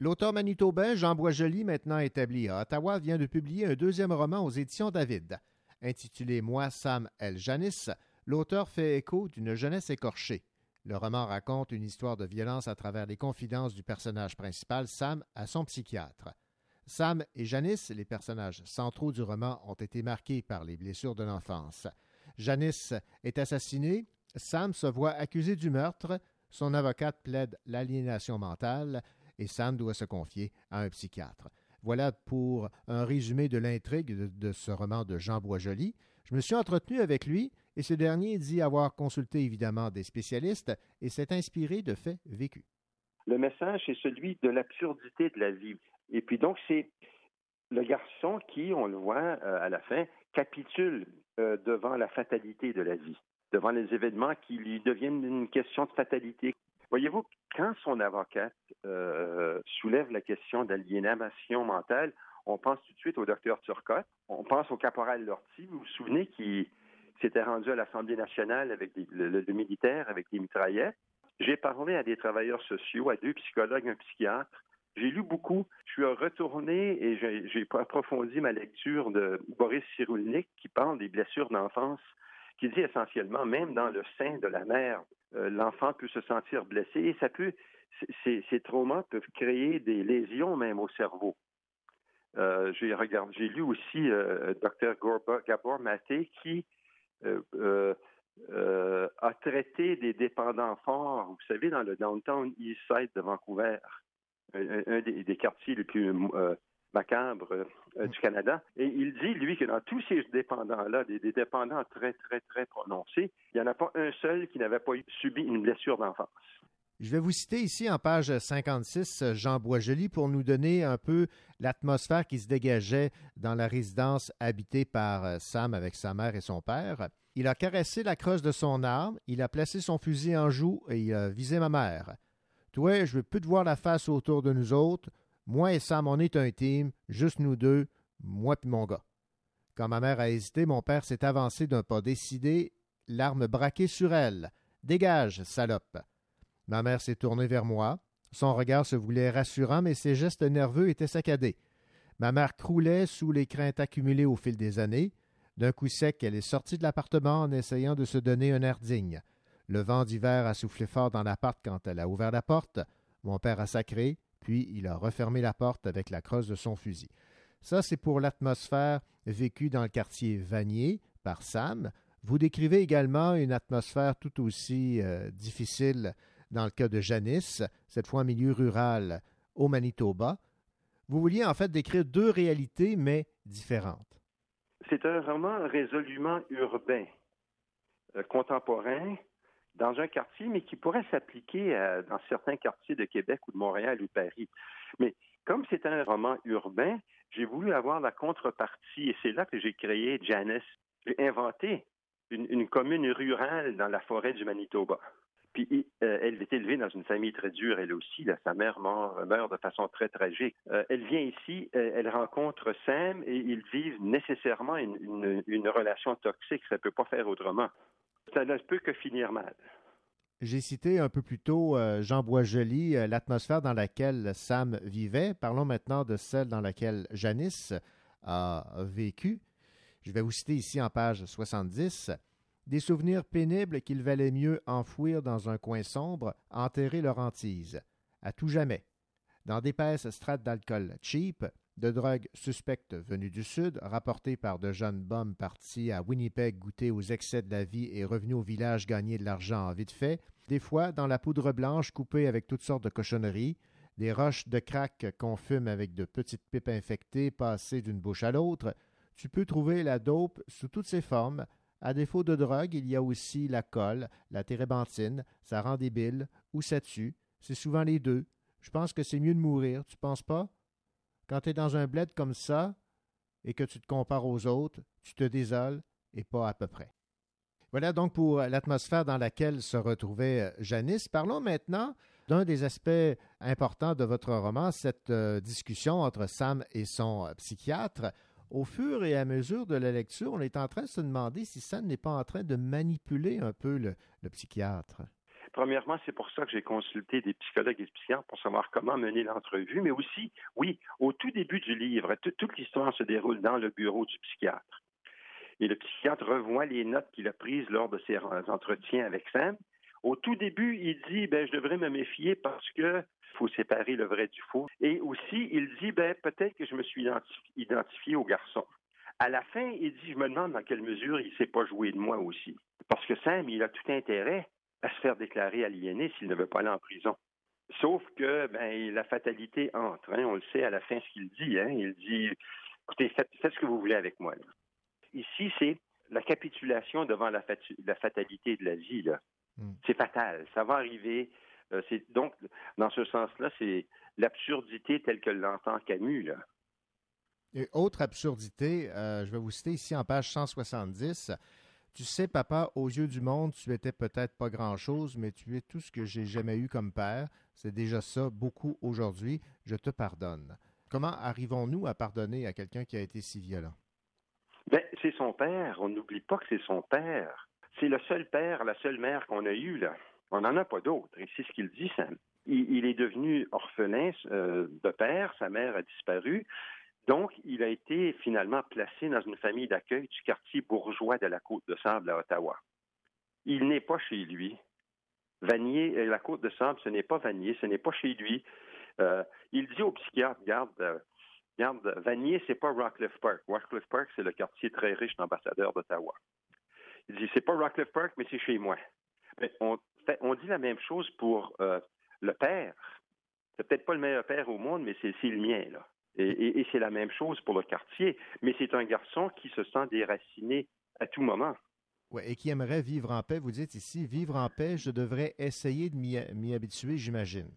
L'auteur manitobain Jean Boisjoli, maintenant établi à Ottawa, vient de publier un deuxième roman aux éditions David. Intitulé Moi, Sam, elle, Janice, l'auteur fait écho d'une jeunesse écorchée. Le roman raconte une histoire de violence à travers les confidences du personnage principal, Sam, à son psychiatre. Sam et Janice, les personnages centraux du roman, ont été marqués par les blessures de l'enfance. Janice est assassinée, Sam se voit accusé du meurtre, son avocate plaide l'aliénation mentale et Sam doit se confier à un psychiatre. Voilà pour un résumé de l'intrigue de, ce roman de Jean Boisjoli. Je me suis entretenu avec lui et ce dernier dit avoir consulté évidemment des spécialistes et s'est inspiré de faits vécus. Le message, c'est celui de l'absurdité de la vie. Et puis donc, c'est le garçon qui, on le voit euh, à la fin, capitule euh, devant la fatalité de la vie, devant les événements qui lui deviennent une question de fatalité. Voyez-vous, quand son avocate euh, soulève la question d'aliénation mentale, on pense tout de suite au docteur Turcotte, on pense au caporal Lortie, vous vous souvenez, qui s'était rendu à l'Assemblée nationale avec des, le, le militaire, avec des mitraillettes? J'ai parlé à des travailleurs sociaux, à deux psychologues, un psychiatre. J'ai lu beaucoup. Je suis retourné et j'ai approfondi ma lecture de Boris Cyrulnik qui parle des blessures d'enfance, qui dit essentiellement, même dans le sein de la mère, euh, l'enfant peut se sentir blessé et ça peut, ces, traumas peuvent créer des lésions même au cerveau. Euh, j'ai regardé, lu aussi euh, Dr Gabor Maté qui a traité des dépendants forts, vous savez, dans le downtown East Side de Vancouver, un, des, quartiers les plus euh, macabres euh, du Canada. Et il dit, lui, que dans tous ces dépendants-là, des, des, dépendants très, très, très prononcés, il n'y en a pas un seul qui n'avait pas subi une blessure d'enfance. Je vais vous citer ici en page 56 Jean Boisjoli pour nous donner un peu l'atmosphère qui se dégageait dans la résidence habitée par Sam avec sa mère et son père. Il a caressé la crosse de son arme, il a placé son fusil en joue et il a visé ma mère. Toi, je veux plus te voir la face autour de nous autres. Moi et Sam, on est un juste nous deux, moi puis mon gars. Quand ma mère a hésité, mon père s'est avancé d'un pas décidé, l'arme braquée sur elle. Dégage, salope. Ma mère s'est tournée vers moi. Son regard se voulait rassurant, mais ses gestes nerveux étaient saccadés. Ma mère croulait sous les craintes accumulées au fil des années. D'un coup sec, elle est sortie de l'appartement en essayant de se donner un air digne. Le vent d'hiver a soufflé fort dans l'appart quand elle a ouvert la porte. Mon père a sacré, puis il a refermé la porte avec la crosse de son fusil. Ça, c'est pour l'atmosphère vécue dans le quartier Vanier par Sam. Vous décrivez également une atmosphère tout aussi euh, difficile dans le cas de Janice, cette fois en milieu rural au Manitoba. Vous vouliez en fait décrire deux réalités, mais différentes. C'est un roman résolument urbain, euh, contemporain, dans un quartier, mais qui pourrait s'appliquer dans certains quartiers de Québec ou de Montréal ou de Paris. Mais comme c'est un roman urbain, j'ai voulu avoir la contrepartie, et c'est là que j'ai créé Janice. J'ai inventé une, une, commune rurale dans la forêt du Manitoba. Puis euh, elle est élevée dans une famille très dure, elle aussi. Sa mère meurt, de façon très tragique. Euh, elle vient ici, euh, elle rencontre Sam et ils vivent nécessairement une, une relation toxique. Ça ne peut pas faire autrement. Ça ne peut que finir mal. J'ai cité un peu plus tôt euh, Jean Boisjoli, euh, l'atmosphère dans laquelle Sam vivait. Parlons maintenant de celle dans laquelle Janice a vécu. Je vais vous citer ici en page 70. Des souvenirs pénibles qu'il valait mieux enfouir dans un coin sombre, enterrer leur hantise, à tout jamais. Dans d'épaisses strates d'alcool cheap, de drogues suspectes venues du Sud, rapportées par de jeunes bums partis à Winnipeg goûter aux excès de la vie et revenus au village gagner de l'argent en vite fait, des fois dans la poudre blanche coupée avec toutes sortes de cochonneries, des roches de crack qu'on fume avec de petites pipes infectées passées d'une bouche à l'autre, tu peux trouver la dope sous toutes ses formes. À défaut de drogue, il y a aussi la colle, la térébenthine, ça rend débile, ou ça tue. C'est souvent les deux. Je pense que c'est mieux de mourir, tu penses pas? Quand tu es dans un bled comme ça et que tu te compares aux autres, tu te désoles et pas à peu près. Voilà donc pour l'atmosphère dans laquelle se retrouvait Janice. Parlons maintenant d'un des aspects importants de votre roman, cette euh, discussion entre Sam et son euh, psychiatre. Au fur et à mesure de la lecture, on est en train de se demander si Sam n'est pas en train de manipuler un peu le, le psychiatre. Premièrement, c'est pour ça que j'ai consulté des psychologues et des psychiatres pour savoir comment mener l'entrevue, mais aussi, oui, au tout début du livre, tout- toute l'histoire se déroule dans le bureau du psychiatre. Et le psychiatre revoit les notes qu'il a prises lors de ses entretiens avec Sam. Au tout début, il dit, ben, je devrais me méfier parce que faut séparer le vrai du faux. Et aussi, il dit, ben, peut-être que je me suis identifi- identifié au garçon. À la fin, il dit, je me demande dans quelle mesure il ne s'est pas joué de moi aussi. Parce que Sam, il a tout intérêt à se faire déclarer aliéné s'il ne veut pas aller en prison. Sauf que ben, la fatalité entre. hein. on le sait à la fin ce qu'il dit. hein. Il dit écoutez, faites, faites ce que vous voulez avec moi. là. Ici, c'est la capitulation devant la, fatalité de la vie. là. Hmm. C'est fatal. Ça va arriver. Euh, donc, dans ce sens-là, c'est l'absurdité telle que l'entend Camus. Là. Et autre absurdité, euh, je vais vous citer ici en page 170. Tu sais, papa, aux yeux du monde, tu étais peut-être pas grand-chose, mais tu es tout ce que j'ai jamais eu comme père. C'est déjà ça, beaucoup aujourd'hui. Je te pardonne. Comment arrivons-nous à pardonner à quelqu'un qui a été si violent? Ben, c'est son père. On n'oublie pas que c'est son père. C'est le seul père, la seule mère qu'on a eue, là. On n'en a pas d'autre. Et c'est ce qu'il dit, Sam. Il, il est devenu orphelin euh, de père. Sa mère a disparu. Donc, il a été finalement placé dans une famille d'accueil du quartier bourgeois de la Côte-de-Sable à Ottawa. Il n'est pas chez lui. Vanier, euh, la Côte-de-Sable, ce n'est pas Vanier, ce n'est pas chez lui. Euh, il dit au psychiatre, regarde, euh, regarde, Vanier, c'est pas Rockcliffe Park. Rockcliffe Park, c'est le quartier très riche d'ambassadeurs d'Ottawa. Il dit, c'est pas Rockcliffe Park, mais c'est chez moi. On, dit la même chose pour euh, le père. C'est peut-être pas le meilleur père au monde, mais c'est le mien, là. Et, et- et c'est la même chose pour le quartier. Mais c'est un garçon qui se sent déraciné à tout moment. Ouais, et qui aimerait vivre en paix. Vous dites ici, vivre en paix, je devrais essayer de m'y habituer, j'imagine.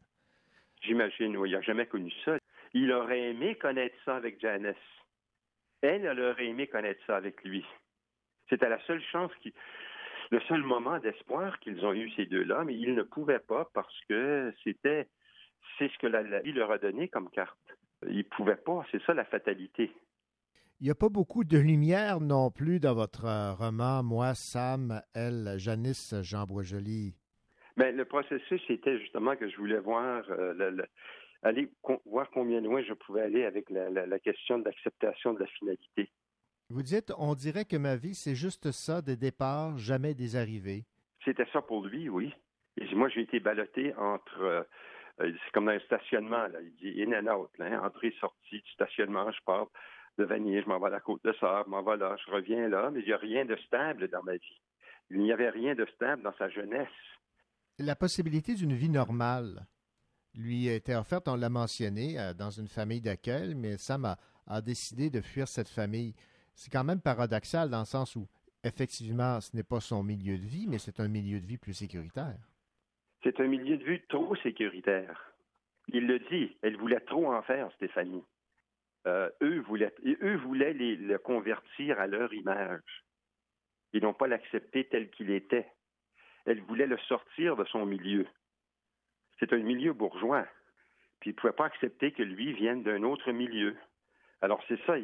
J'imagine, oui, il n'a jamais connu ça. Il aurait aimé connaître ça avec Janice. Elle, elle aurait aimé connaître ça avec lui. C'était la seule chance, qui, le seul moment d'espoir qu'ils ont eu ces deux-là, mais ils ne pouvaient pas parce que c'était, c'est ce que la, la vie leur a donné comme carte. Ils ne pouvaient pas, c'est ça la fatalité. Il n'y a pas beaucoup de lumière non plus dans votre euh, roman Moi, Sam, elle, Janice, Jean Boisjoli. Mais Ben, le processus, c'était justement que je voulais voir, euh, le- le- aller con- voir combien loin je pouvais aller avec la, la- la question de l'acceptation de la finalité. Vous dites, on dirait que ma vie, c'est juste ça, des départs, jamais des arrivées. C'était ça pour lui, oui. Et moi, j'ai été ballotté entre. euh, c'est comme dans un stationnement, là. Il dit in and out, là, hein, entrée, sortie du stationnement. Je pars de Vanier, je m'en vais à la côte de Sable, je m'en vais là, je reviens là, mais il n'y a rien de stable dans ma vie. Il n'y avait rien de stable dans sa jeunesse. La possibilité d'une vie normale lui était offerte, on l'a mentionné, euh, dans une famille d'accueil, mais Sam a, a décidé de fuir cette famille. C'est quand même paradoxal dans le sens où, effectivement, ce n'est pas son milieu de vie, mais c'est un milieu de vie plus sécuritaire. C'est un milieu de vue trop sécuritaire. Il le dit, elle voulait trop en faire, Stéphanie. Euh, eux voulaient, le convertir à leur image. Ils n'ont pas l'accepté tel qu'il était. Elle voulait le sortir de son milieu. C'est un milieu bourgeois. Puis ils ne pouvaient pas accepter que lui vienne d'un autre milieu. Alors c'est ça.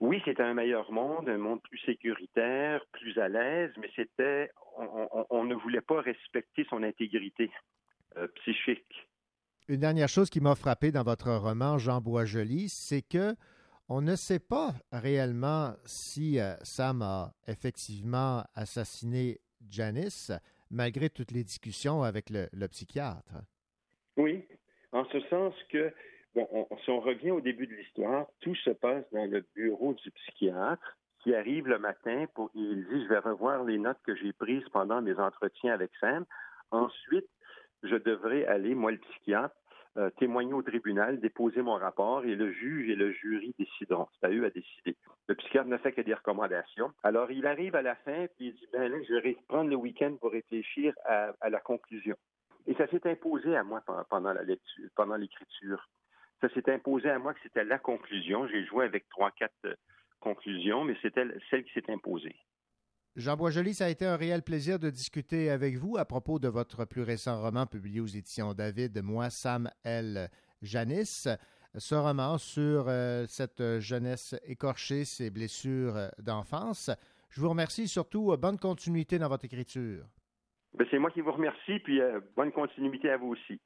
Oui, c'était un meilleur monde, un monde plus sécuritaire, plus à l'aise, mais c'était, on, on- on ne voulait pas respecter son intégrité euh, psychique. Une dernière chose qui m'a frappé dans votre roman Jean Boisjoli, c'est que on ne sait pas réellement si euh, Sam a effectivement assassiné Janice, malgré toutes les discussions avec le, le psychiatre. Oui, en ce sens que, bon, on- si on revient au début de l'histoire, tout se passe dans le bureau du psychiatre qui arrive le matin pour, il dit, je vais revoir les notes que j'ai prises pendant mes entretiens avec Sam. Ensuite, je devrais aller, moi le psychiatre, euh, témoigner au tribunal, déposer mon rapport et le juge et le jury décideront. C'est à eux à décider. Le psychiatre ne fait que des recommandations. Alors, il arrive à la fin puis il dit, ben là, je vais prendre le week-end pour réfléchir à, à la conclusion. Et ça s'est imposé à moi pen- pendant la lecture, pendant l'écriture. Ça s'est imposé à moi que c'était la conclusion. J'ai joué avec trois, quatre conclusions, mais c'était celle qui s'est imposée. Jean Boisjoli, ça a été un réel plaisir de discuter avec vous à propos de votre plus récent roman publié aux éditions David, Moi, Sam, elle, Janice. Ce roman sur euh, cette jeunesse écorchée, ses blessures euh, d'enfance. Je vous remercie surtout. euh, bonne continuité dans votre écriture. Ben, c'est moi qui vous remercie, puis euh, bonne continuité à vous aussi.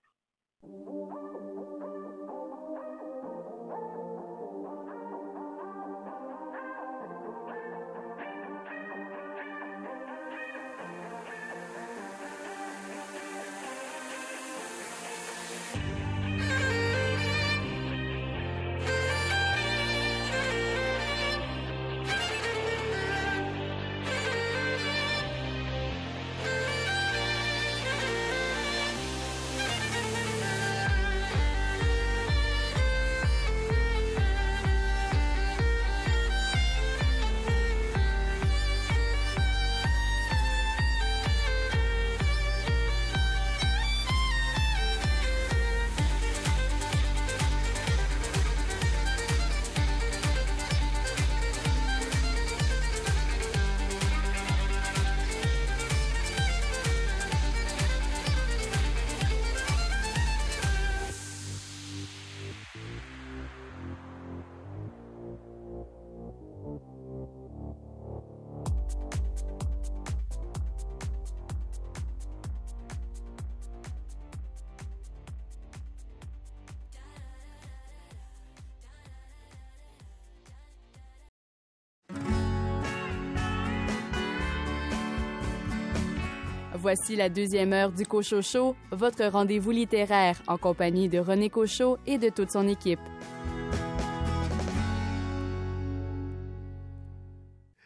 Voici la deuxième heure du Cochot Show, votre rendez-vous littéraire en compagnie de René Cochot et de toute son équipe.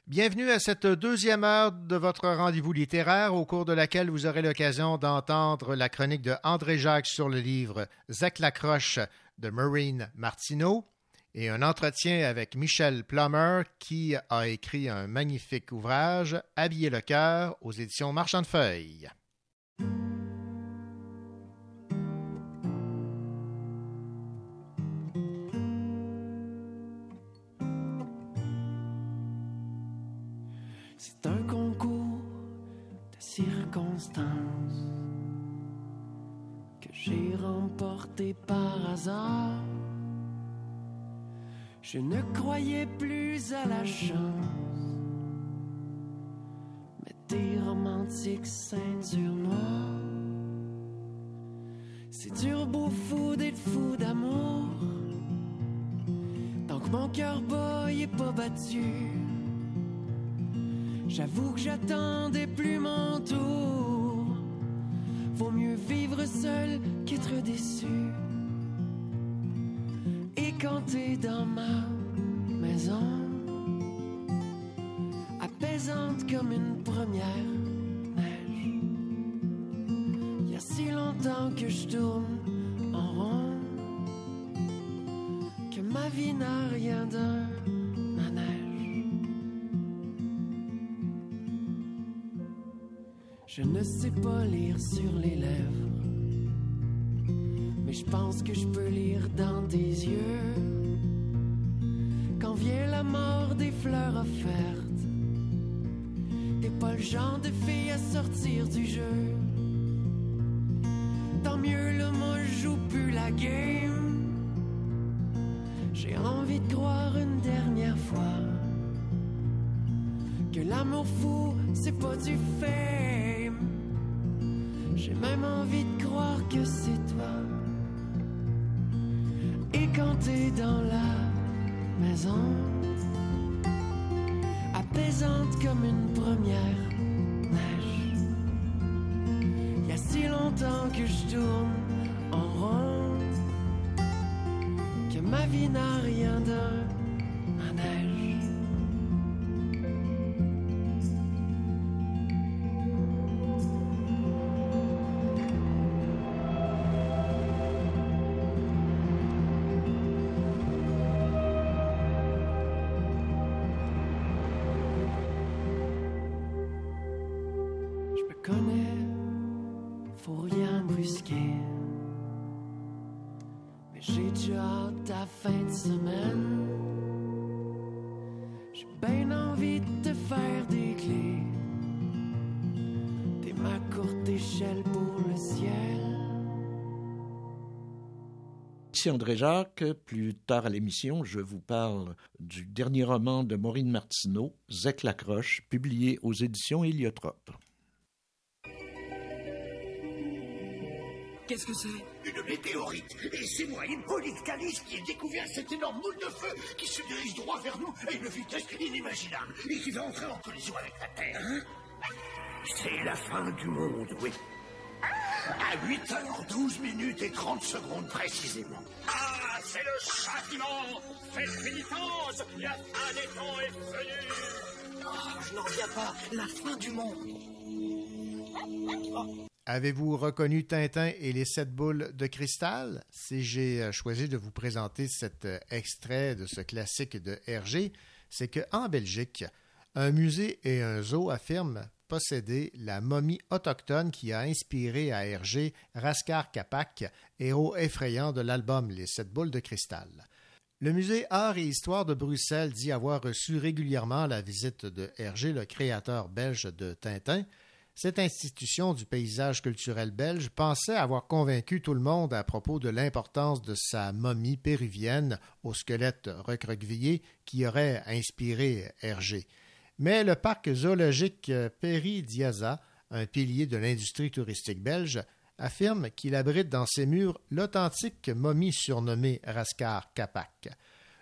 Bienvenue à cette deuxième heure de votre rendez-vous littéraire au cours de laquelle vous aurez l'occasion d'entendre la chronique de André Jacques sur le livre Zach Lacroche de Maureen Martineau et un entretien avec Michel Plummer qui a écrit un magnifique ouvrage Habiller le cœur aux éditions Marchand de Feuilles. Je ne croyais plus à la chance, mais tes romantiques ceintures noires. C'est dur beau fou d'être fou d'amour, tant que mon cœur il est pas battu. J'avoue que j'attendais plus mon tour. Vaut mieux vivre seul qu'être déçu. Dans ma maison, apaisante comme une première neige, y a si longtemps que je tourne en rond que ma vie n'a rien d'un manège. Je ne sais pas lire sur les lèvres, mais je pense que je peux lire dans tes yeux. Mort des fleurs offertes, t'es pas le genre de fille à sortir du jeu. Tant mieux, là, moi joue plus la game. J'ai envie de croire une dernière fois que l'amour fou, c'est pas du fame. J'ai même envie de croire que c'est toi. Et quand t'es dans la maison, apaisante comme une première neige, y a si longtemps que je tourne de semaine. J'ai bien envie de te faire des clés. T'es ma courte échelle pour le ciel. Ici André Jacques. Plus tard à l'émission, je vous parle du dernier roman de Maureen Martineau, Zec Lacroche, publié aux éditions Héliotrope. Qu'est-ce que c'est? Une météorite. Et c'est moi, Hippolyte Calice, qui ai découvert cette énorme boule de feu qui se dirige droit vers nous à une vitesse inimaginable et qui va entrer en collision avec la Terre. Hein c'est la fin du monde, oui. À 8h12 minutes et 30 secondes précisément. Ah, c'est le châtiment Faites pénitence La fin des temps est venue oh, Je n'en reviens pas La fin du monde oh. Avez-vous reconnu Tintin et les sept boules de cristal? Si j'ai euh, choisi de vous présenter cet euh, extrait de ce classique de Hergé, c'est qu'en Belgique, un musée et un zoo affirment posséder la momie autochtone qui a inspiré à Hergé Raskar Kapak, héros effrayant de l'album Les Sept Boules de Cristal. Le musée Art et Histoire de Bruxelles dit avoir reçu régulièrement la visite de Hergé, le créateur belge de Tintin. Cette institution du paysage culturel belge pensait avoir convaincu tout le monde à propos de l'importance de sa momie péruvienne au squelette recroquevillé qui aurait inspiré Hergé. Mais le parc zoologique Peri Diaza, un pilier de l'industrie touristique belge, affirme qu'il abrite dans ses murs l'authentique momie surnommée Raskar Kapak.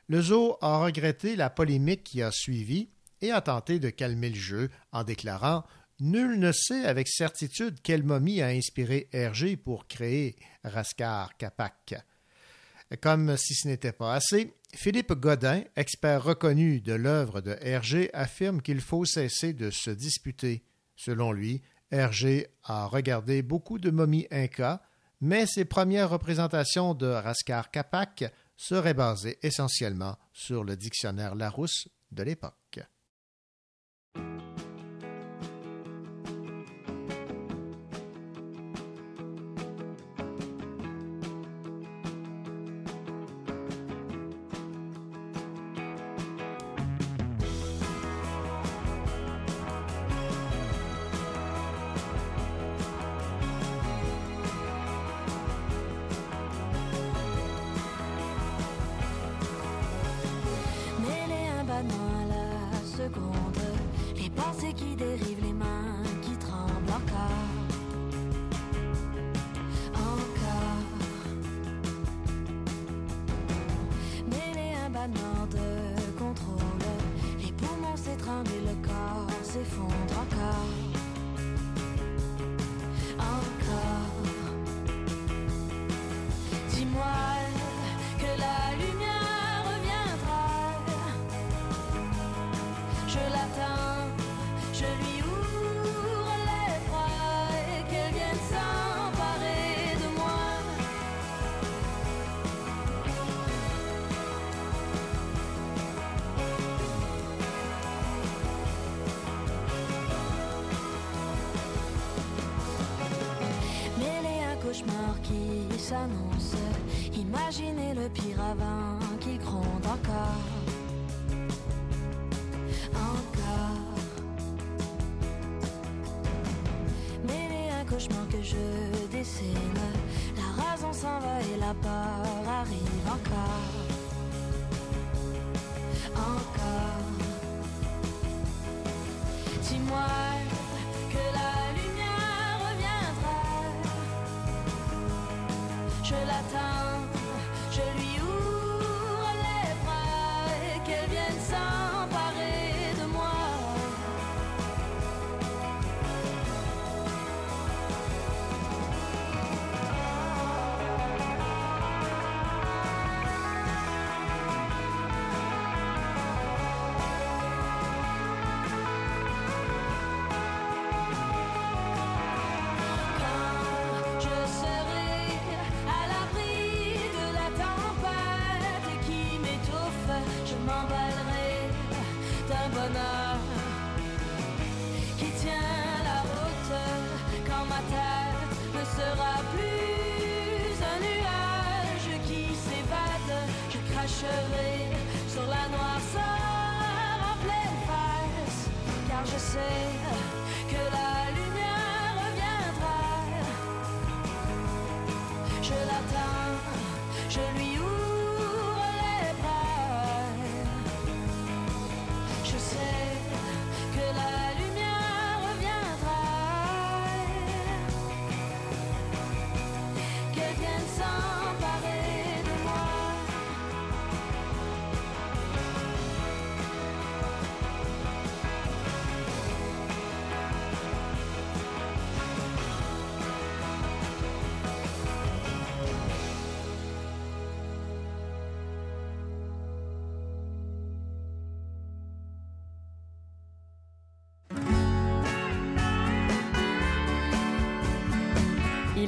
Le zoo a regretté la polémique qui a suivi et a tenté de calmer le jeu en déclarant Nul ne sait avec certitude quelle momie a inspiré Hergé pour créer Raskar Kapak. Comme si ce n'était pas assez, Philippe Godin, expert reconnu de l'œuvre de Hergé, affirme qu'il faut cesser de se disputer. Selon lui, Hergé a regardé beaucoup de momies incas, mais ses premières représentations de Raskar Kapak seraient basées essentiellement sur le dictionnaire Larousse de l'époque. je l'atteins, je lui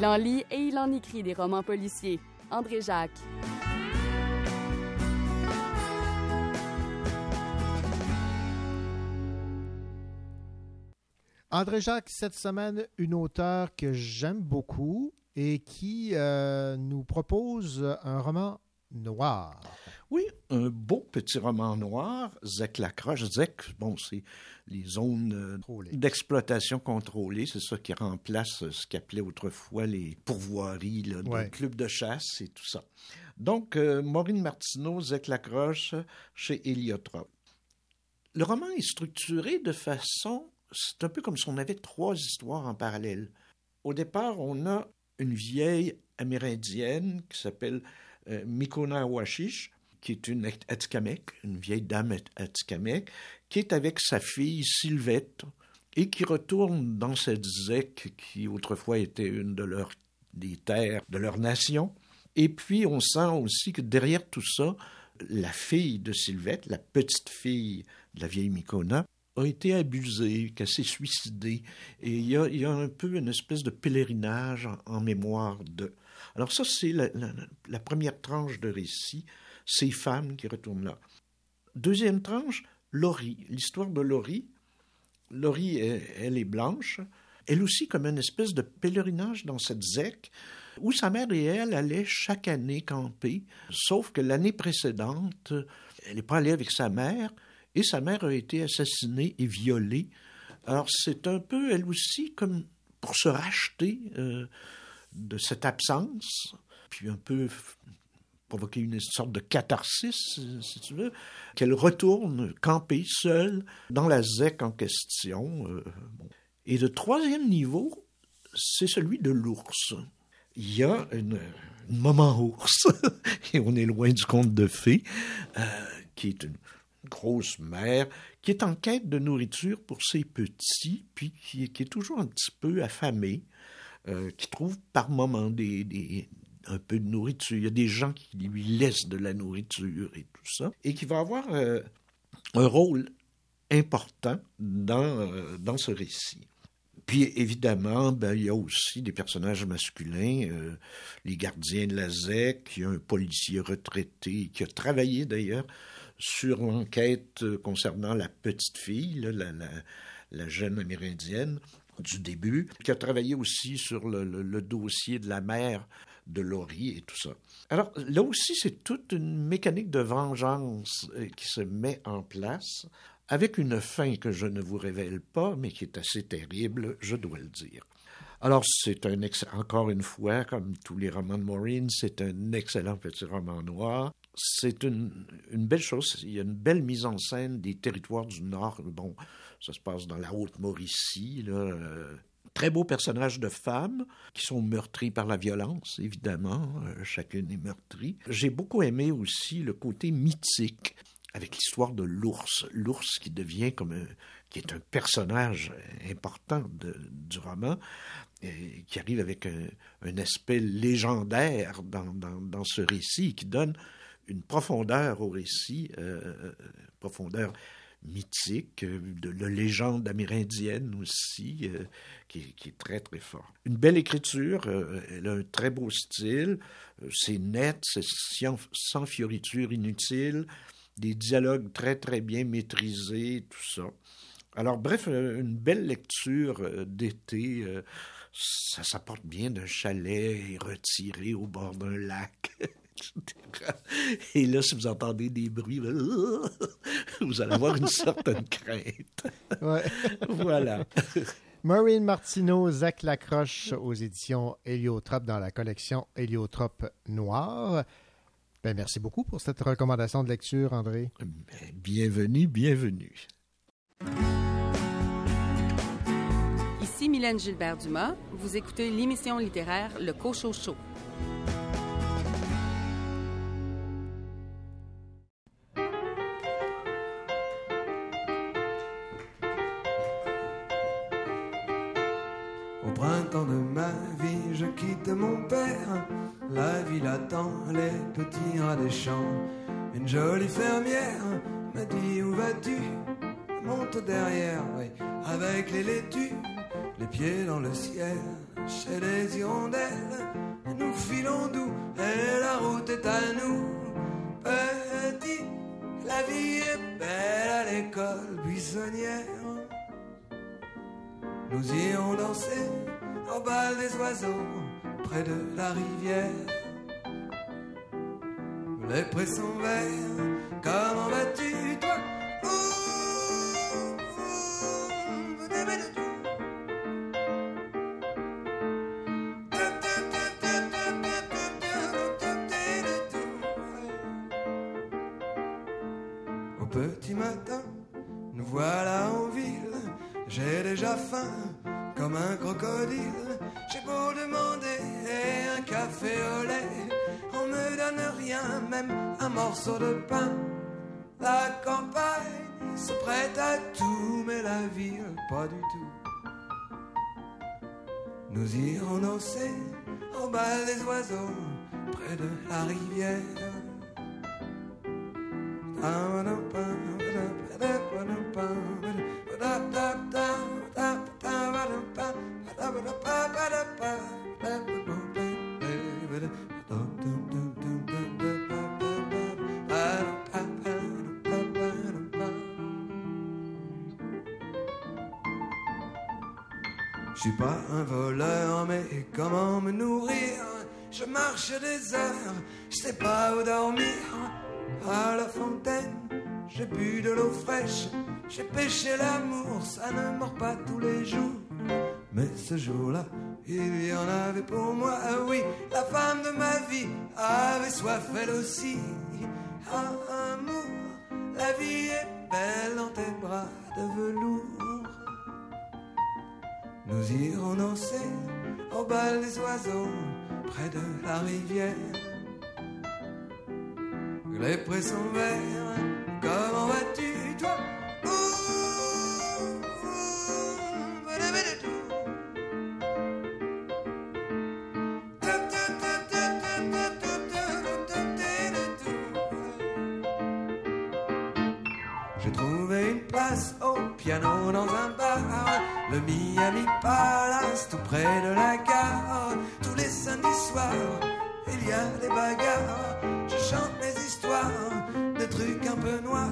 Il en lit et il en écrit des romans policiers. André Jacques. André Jacques, cette semaine, une auteure que j'aime beaucoup et qui euh, nous propose un roman noir. Oui, un beau petit roman noir, Zek Lacroche. Zek, bon, c'est les zones euh, d'exploitation contrôlée, c'est ça qui remplace ce qu'appelait autrefois les pourvoiries, là, Ouais. clubs de chasse et tout ça. Donc, euh, Maureen Martineau, Zek Lacroche, chez Héliotrope. Le roman est structuré de façon, c'est un peu comme si on avait trois histoires en parallèle. Au départ, on a une vieille amérindienne qui s'appelle euh, Mikona Washish, qui est une Atikamekw, une vieille dame At- Atikamekw, qui est avec sa fille Sylvette et qui retourne dans cette zec qui autrefois était une de leurs des terres de leur nation. Et puis on sent aussi que derrière tout ça, la fille de Sylvette, la petite fille de la vieille Mikona, a été abusée, qu'elle s'est suicidée. Et il y, a, un peu une espèce de pèlerinage en, mémoire de. Alors ça, c'est la- la première tranche de récit, ces femmes qui retournent là. Deuxième tranche, Laurie, l'histoire de Laurie. Laurie, elle, est blanche. Elle aussi comme une espèce de pèlerinage dans cette zec où sa mère et elle allaient chaque année camper, sauf que l'année précédente, elle n'est pas allée avec sa mère et sa mère a été assassinée et violée. Alors c'est un peu, elle aussi, comme pour se racheter euh, de cette absence, puis un peu provoquer une sorte de catharsis, euh, si tu veux, qu'elle retourne camper seule dans la zec en question. euh. Et le troisième niveau, c'est celui de l'ours. Il y a une, maman ours, et on est loin du conte de fées, euh, qui est une grosse mère, qui est en quête de nourriture pour ses petits, puis qui, est toujours un petit peu affamée, qui trouve par moments des- un peu de nourriture. Il y a des gens qui lui laissent de la nourriture et tout ça, et qui va avoir euh, un rôle important dans, euh, dans ce récit. Puis évidemment, ben, il y a aussi des personnages masculins, euh, les gardiens de la ZEC, un policier retraité qui a travaillé d'ailleurs sur l'enquête concernant la petite fille, la, jeune amérindienne du début, qui a travaillé aussi sur le dossier de la mère de Laurie et tout ça. Alors là aussi, c'est toute une mécanique de vengeance euh, qui se met en place avec une fin que je ne vous révèle pas, mais qui est assez terrible, je dois le dire. Alors, c'est un encore une fois, comme tous les romans de Maureen, c'est un excellent petit roman noir. C'est une, une belle chose. Il y a une belle mise en scène des territoires du Nord. Bon, ça se passe dans la Haute-Mauricie, là. Euh, Très beaux personnages de femmes qui sont meurtries par la violence, évidemment. euh, chacune est meurtrie. J'ai beaucoup aimé aussi le côté mythique avec l'histoire de l'ours. L'ours qui devient comme un, qui est un personnage important du roman, qui arrive avec un, aspect légendaire dans, ce récit, qui donne une profondeur au récit, euh, profondeur mythique, euh, de la légende amérindienne aussi, euh, qui, est très très fort. Une belle écriture, euh, elle a un très beau style, c'est net, c'est sans, fioritures inutiles, des dialogues très très bien maîtrisés, tout ça. Alors bref, une belle lecture d'été, ça s'apporte bien d'un chalet retiré au bord d'un lac. Et là, si vous entendez des bruits, vous allez avoir une certaine crainte. Ouais. voilà. Maureen Martineau, Zach Lacroche aux éditions Héliotrope dans la collection Héliotrope Noir. Ben, merci beaucoup pour cette recommandation de lecture, André. Bienvenue, bienvenue. Ici Mylène Gilbert-Dumas. Vous écoutez l'émission littéraire Le Cochot Show. Quitte mon père. La ville attend les petits rats des champs. Une jolie fermière m'a dit Où vas-tu? Monte derrière, oui, avec les laitues, les pieds dans le ciel. chez les hirondelles. Nous filons doux et la route est à nous. Petit, la vie est belle à l'école buissonnière. Nous irons danser au bal des oiseaux près de la rivière. Les prés sont verts, comment vas-tu toi. Au petit matin, nous voilà en ville. J'ai déjà faim on me donne rien, même un morceau de pain. La campagne se prête à tout, mais la ville pas du tout. Nous irons danser au bal des oiseaux près de la rivière. Je suis pas un voleur, mais comment me nourrir? Je marche des heures, je sais pas où dormir. À la fontaine, j'ai bu de l'eau fraîche, j'ai pêché l'amour, ça ne mord pas tous les jours. Mais ce jour-là, il y en avait pour moi, ah oui, la femme de ma vie avait soif elle aussi. Ah, amour, la vie est belle dans tes bras de velours. Nous irons danser au bal des oiseaux près de la rivière. Les prés sont verts, comment vas-tu toi? J'ai trouvé une place au piano dans un bar, le Miami Palace, tout près de la gare. Tous les samedis soirs, il y a des bagarres. Je chante mes histoires, des trucs un peu noirs.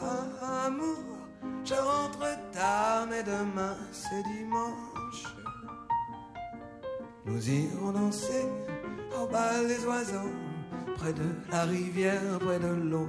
Ah, amour, je rentre tard, mais demain c'est dimanche. Nous irons danser au bal des oiseaux, près de la rivière, près de l'eau.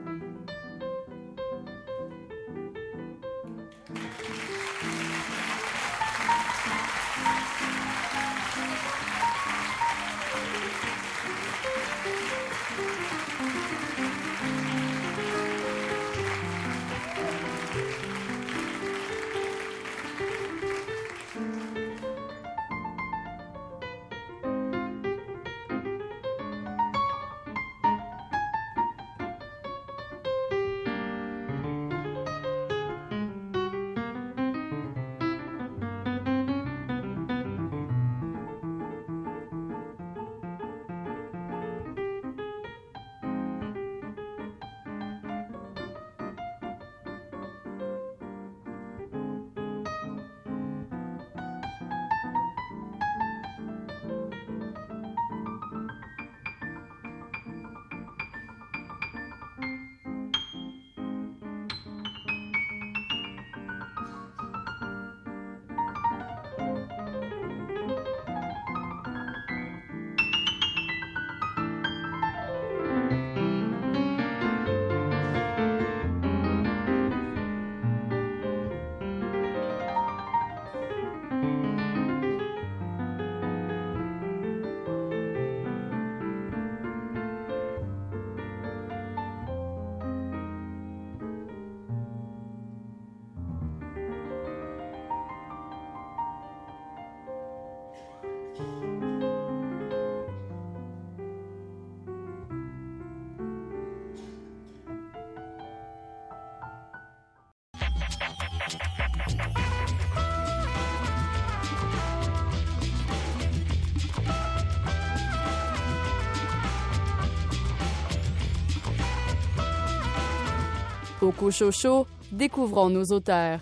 Cochocho, découvrons nos auteurs.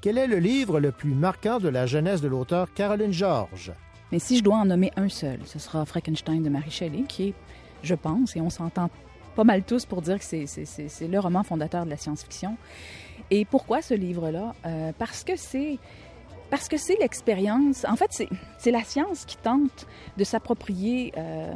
Quel est le livre le plus marquant de la jeunesse de l'auteur Caroline Georges? Mais si je dois en nommer un seul, ce sera Frankenstein de Mary Shelley, qui est, je pense, et on s'entend pas mal tous pour dire que c'est le roman fondateur de la science-fiction. Et pourquoi ce livre-là? Euh, parce que c'est parce que c'est l'expérience. En fait, c'est la science qui tente de s'approprier, euh,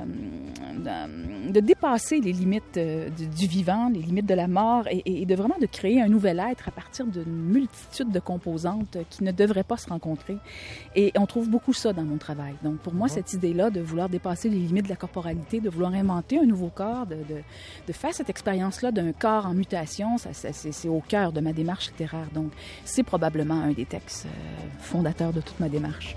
de, de dépasser les limites euh, du, du vivant, les limites de la mort, et, et de vraiment de créer un nouvel être à partir d'une multitude de composantes qui ne devraient pas se rencontrer. Et on trouve beaucoup ça dans mon travail. Donc, pour moi, cette idée-là de vouloir dépasser les limites de la corporalité, de vouloir inventer un nouveau corps, de, de, de faire cette expérience-là d'un corps en mutation, ça, ça, c'est c'est au cœur de ma démarche littéraire. Donc, c'est probablement un des textes euh, fondateurs de toute ma démarche.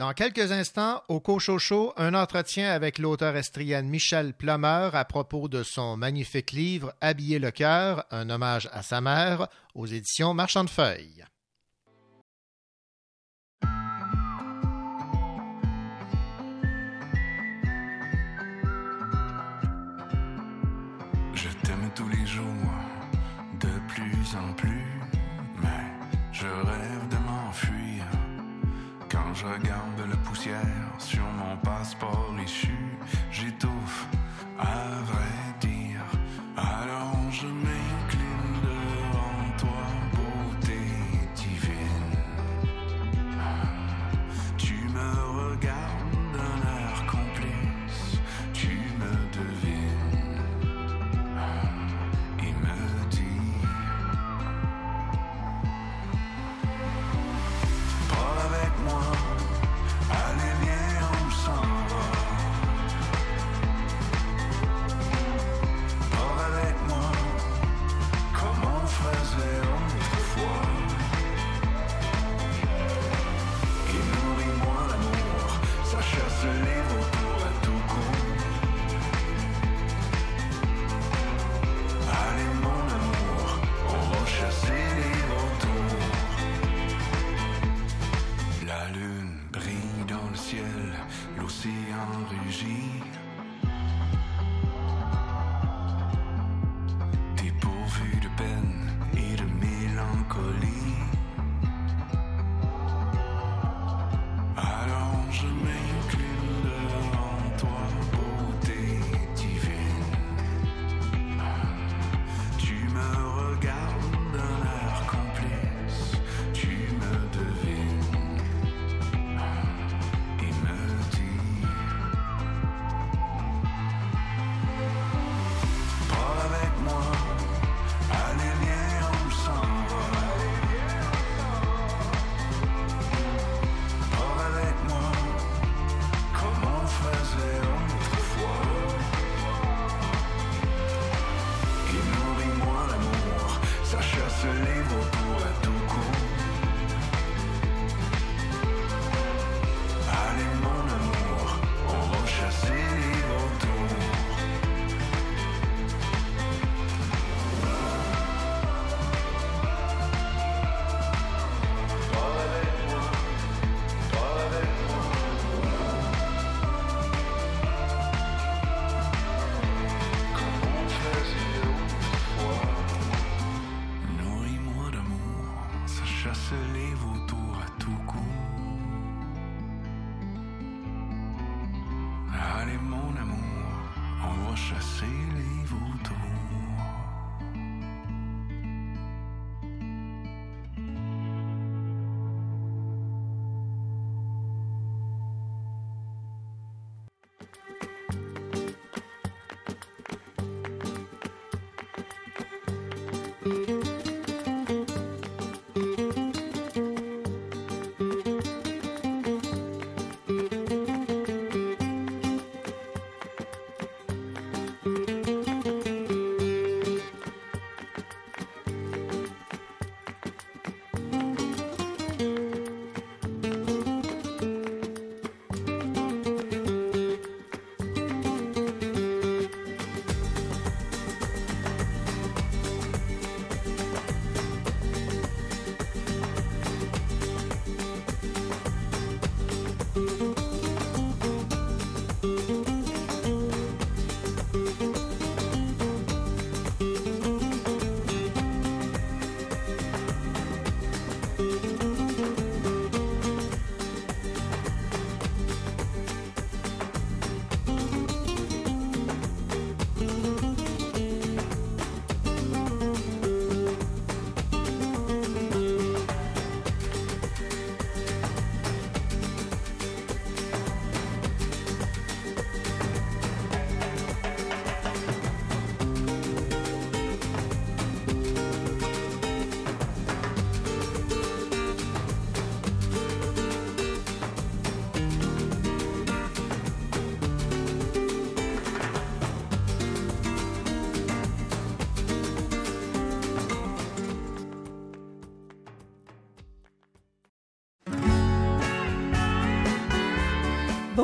Dans quelques instants, au Cochocho, un entretien avec l'auteur estrienne Michel Plumeur à propos de son magnifique livre Habiller le cœur, un hommage à sa mère, aux éditions Marchand de Feuilles. Je t'aime tous les jours, de plus en plus, mais je rêve de m'enfuir. Quand je regarde la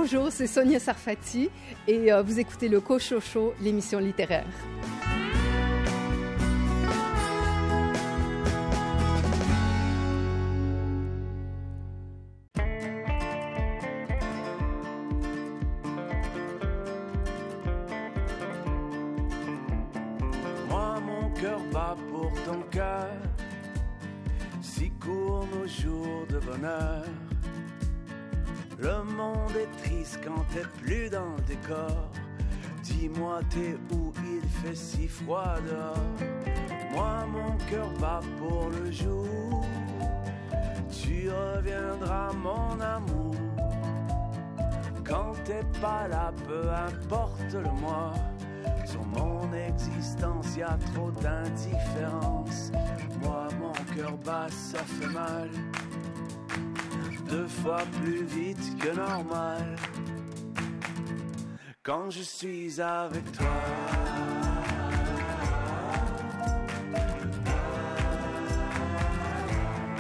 Bonjour, c'est Sonia Sarfati et euh, vous écoutez le Cochocho, l'émission littéraire. Moi, mon cœur bat pour ton cœur. Si courts nos jours de bonheur. Le monde est quand t'es plus dans le décor. Dis-moi, t'es où il fait si froid dehors. Moi, mon cœur bat pour le jour. Tu reviendras, mon amour. Quand t'es pas là, peu importe le mois. Sur mon existence, y a trop d'indifférence. Moi, mon cœur bat, ça fait mal. Deux fois plus vite que normal. Quand je suis avec toi.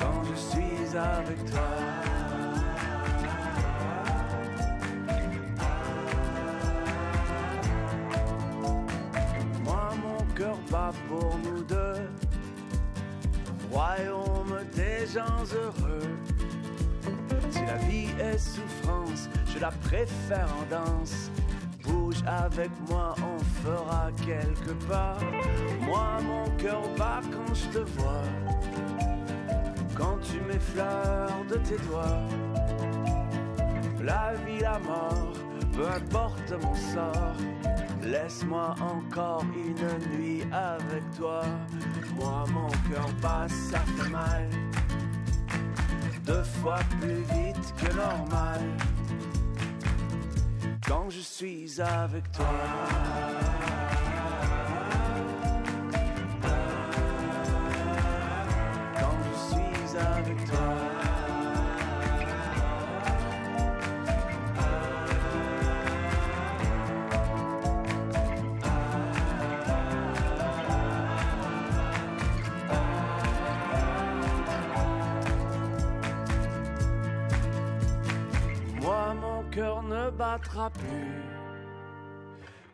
Quand je suis avec toi. Moi, mon cœur bat pour nous deux. Royaume des gens heureux. Vie est souffrance, je la préfère en danse. Bouge avec moi, on fera quelque part. Moi, mon cœur bat quand je te vois. Quand tu m'effleures de tes doigts. La vie, la mort, peu importe mon sort. Laisse-moi encore une nuit avec toi. Moi, mon cœur bat, ça fait mal deux fois plus vite que normal. Quand je suis avec toi. Quand je suis avec toi.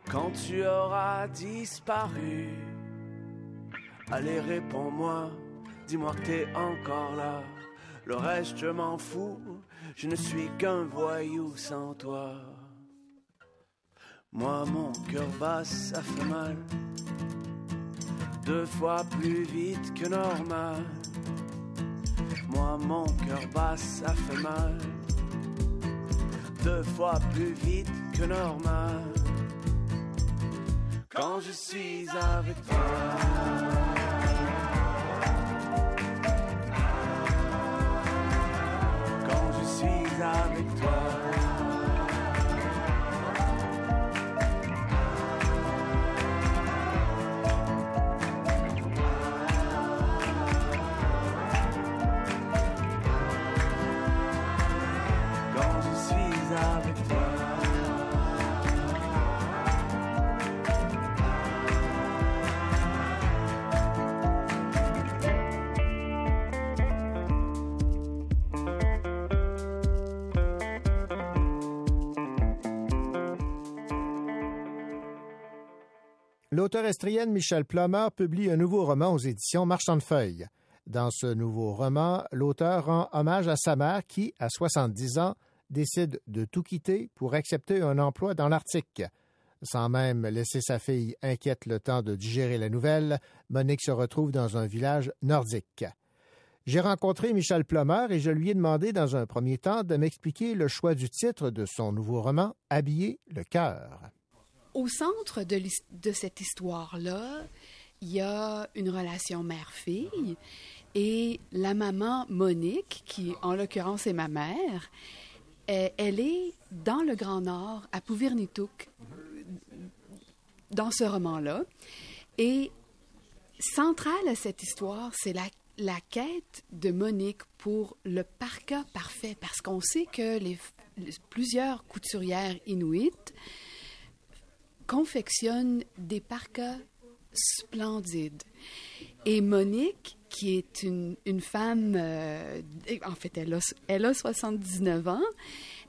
Quand tu auras disparu. Allez, réponds-moi, dis-moi que t'es encore là. Le reste, je m'en fous, je ne suis qu'un voyou sans toi. Moi, mon cœur bat, ça fait mal. Deux fois plus vite que normal. Moi, mon cœur bat, ça fait mal. Deux fois plus vite que normal. Quand je suis avec toi. Quand je suis avec toi. L'auteur estrienne Michel Plummer publie un nouveau roman aux éditions Marchand de Feuilles. Dans ce nouveau roman, l'auteur rend hommage à sa mère qui, à 70 ans, décide de tout quitter pour accepter un emploi dans l'Arctique. Sans même laisser sa fille inquiète le temps de digérer la nouvelle, Monique se retrouve dans un village nordique. J'ai rencontré Michel Plummer et je lui ai demandé dans un premier temps de m'expliquer le choix du titre de son nouveau roman, Habiller le cœur. Au centre de, cette histoire-là, il y a une relation mère-fille et la maman Monique, qui en l'occurrence est ma mère, elle, elle est dans le Grand Nord, à Pouvirnitouk, dans ce roman-là. Et centrale à cette histoire, c'est la, quête de Monique pour le parka parfait, parce qu'on sait que plusieurs couturières inuites confectionnent des parkas splendides. Et Monique, qui est une, une femme, euh, en fait, elle a, elle a 79 ans,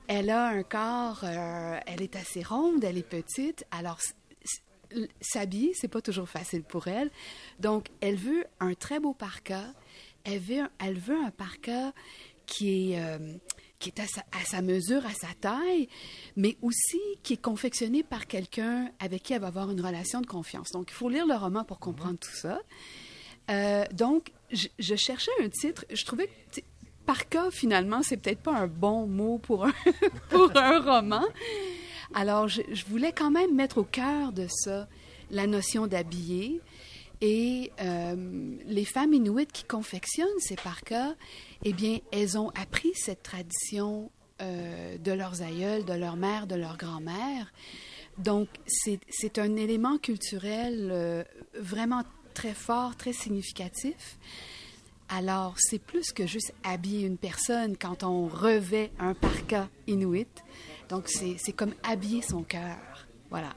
elle a un corps, euh, elle est assez ronde, elle est petite, alors s'habiller, c'est pas toujours facile pour elle. Donc, elle veut un très beau parka, elle veut, elle veut un parka qui est, euh, qui est à sa, mesure, à sa taille, mais aussi qui est confectionné par quelqu'un avec qui elle va avoir une relation de confiance. Donc, il faut lire le roman pour comprendre tout ça. Euh, donc, je, cherchais un titre. Je trouvais que sais, parka, finalement, c'est peut-être pas un bon mot pour un, pour un roman. Alors, je, je voulais quand même mettre au cœur de ça la notion d'habiller. Et euh, les femmes inuites qui confectionnent ces parkas, eh bien, elles ont appris cette tradition euh, de leurs aïeuls, de leur mère, de leur grand-mère. Donc, c'est un élément culturel euh, vraiment très fort, très significatif. Alors, c'est plus que juste habiller une personne quand on revêt un parka inuit. Donc, c'est comme habiller son cœur. Voilà.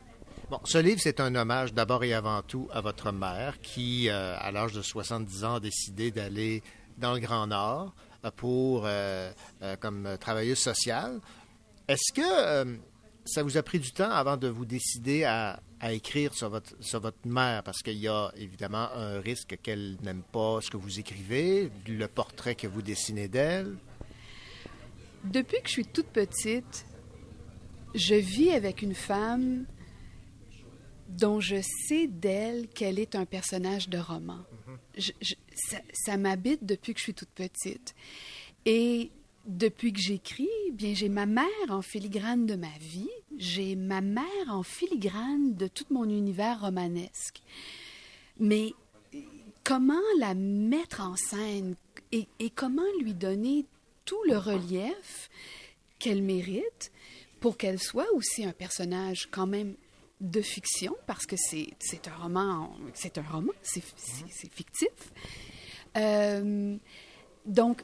Bon, ce livre, c'est un hommage d'abord et avant tout à votre mère qui, euh, à l'âge de 70 ans, a décidé d'aller dans le Grand Nord euh, pour, euh, comme travailleuse sociale. Est-ce que ça vous a pris du temps avant de vous décider à, à écrire sur votre, sur votre mère? Parce qu'il y a évidemment un risque qu'elle n'aime pas ce que vous écrivez, le portrait que vous dessinez d'elle. Depuis que je suis toute petite, je vis avec une femme dont je sais d'elle qu'elle est un personnage de roman. Je- je- ça ça m'habite depuis que je suis toute petite. Et depuis que j'écris, bien j'ai ma mère en filigrane de ma vie, j'ai ma mère en filigrane de tout mon univers romanesque. Mais comment la mettre en scène et, et comment lui donner tout le relief qu'elle mérite pour qu'elle soit aussi un personnage quand même de fiction, parce que c'est un roman, c'est un roman, c'est c'est fictif. Euh, donc,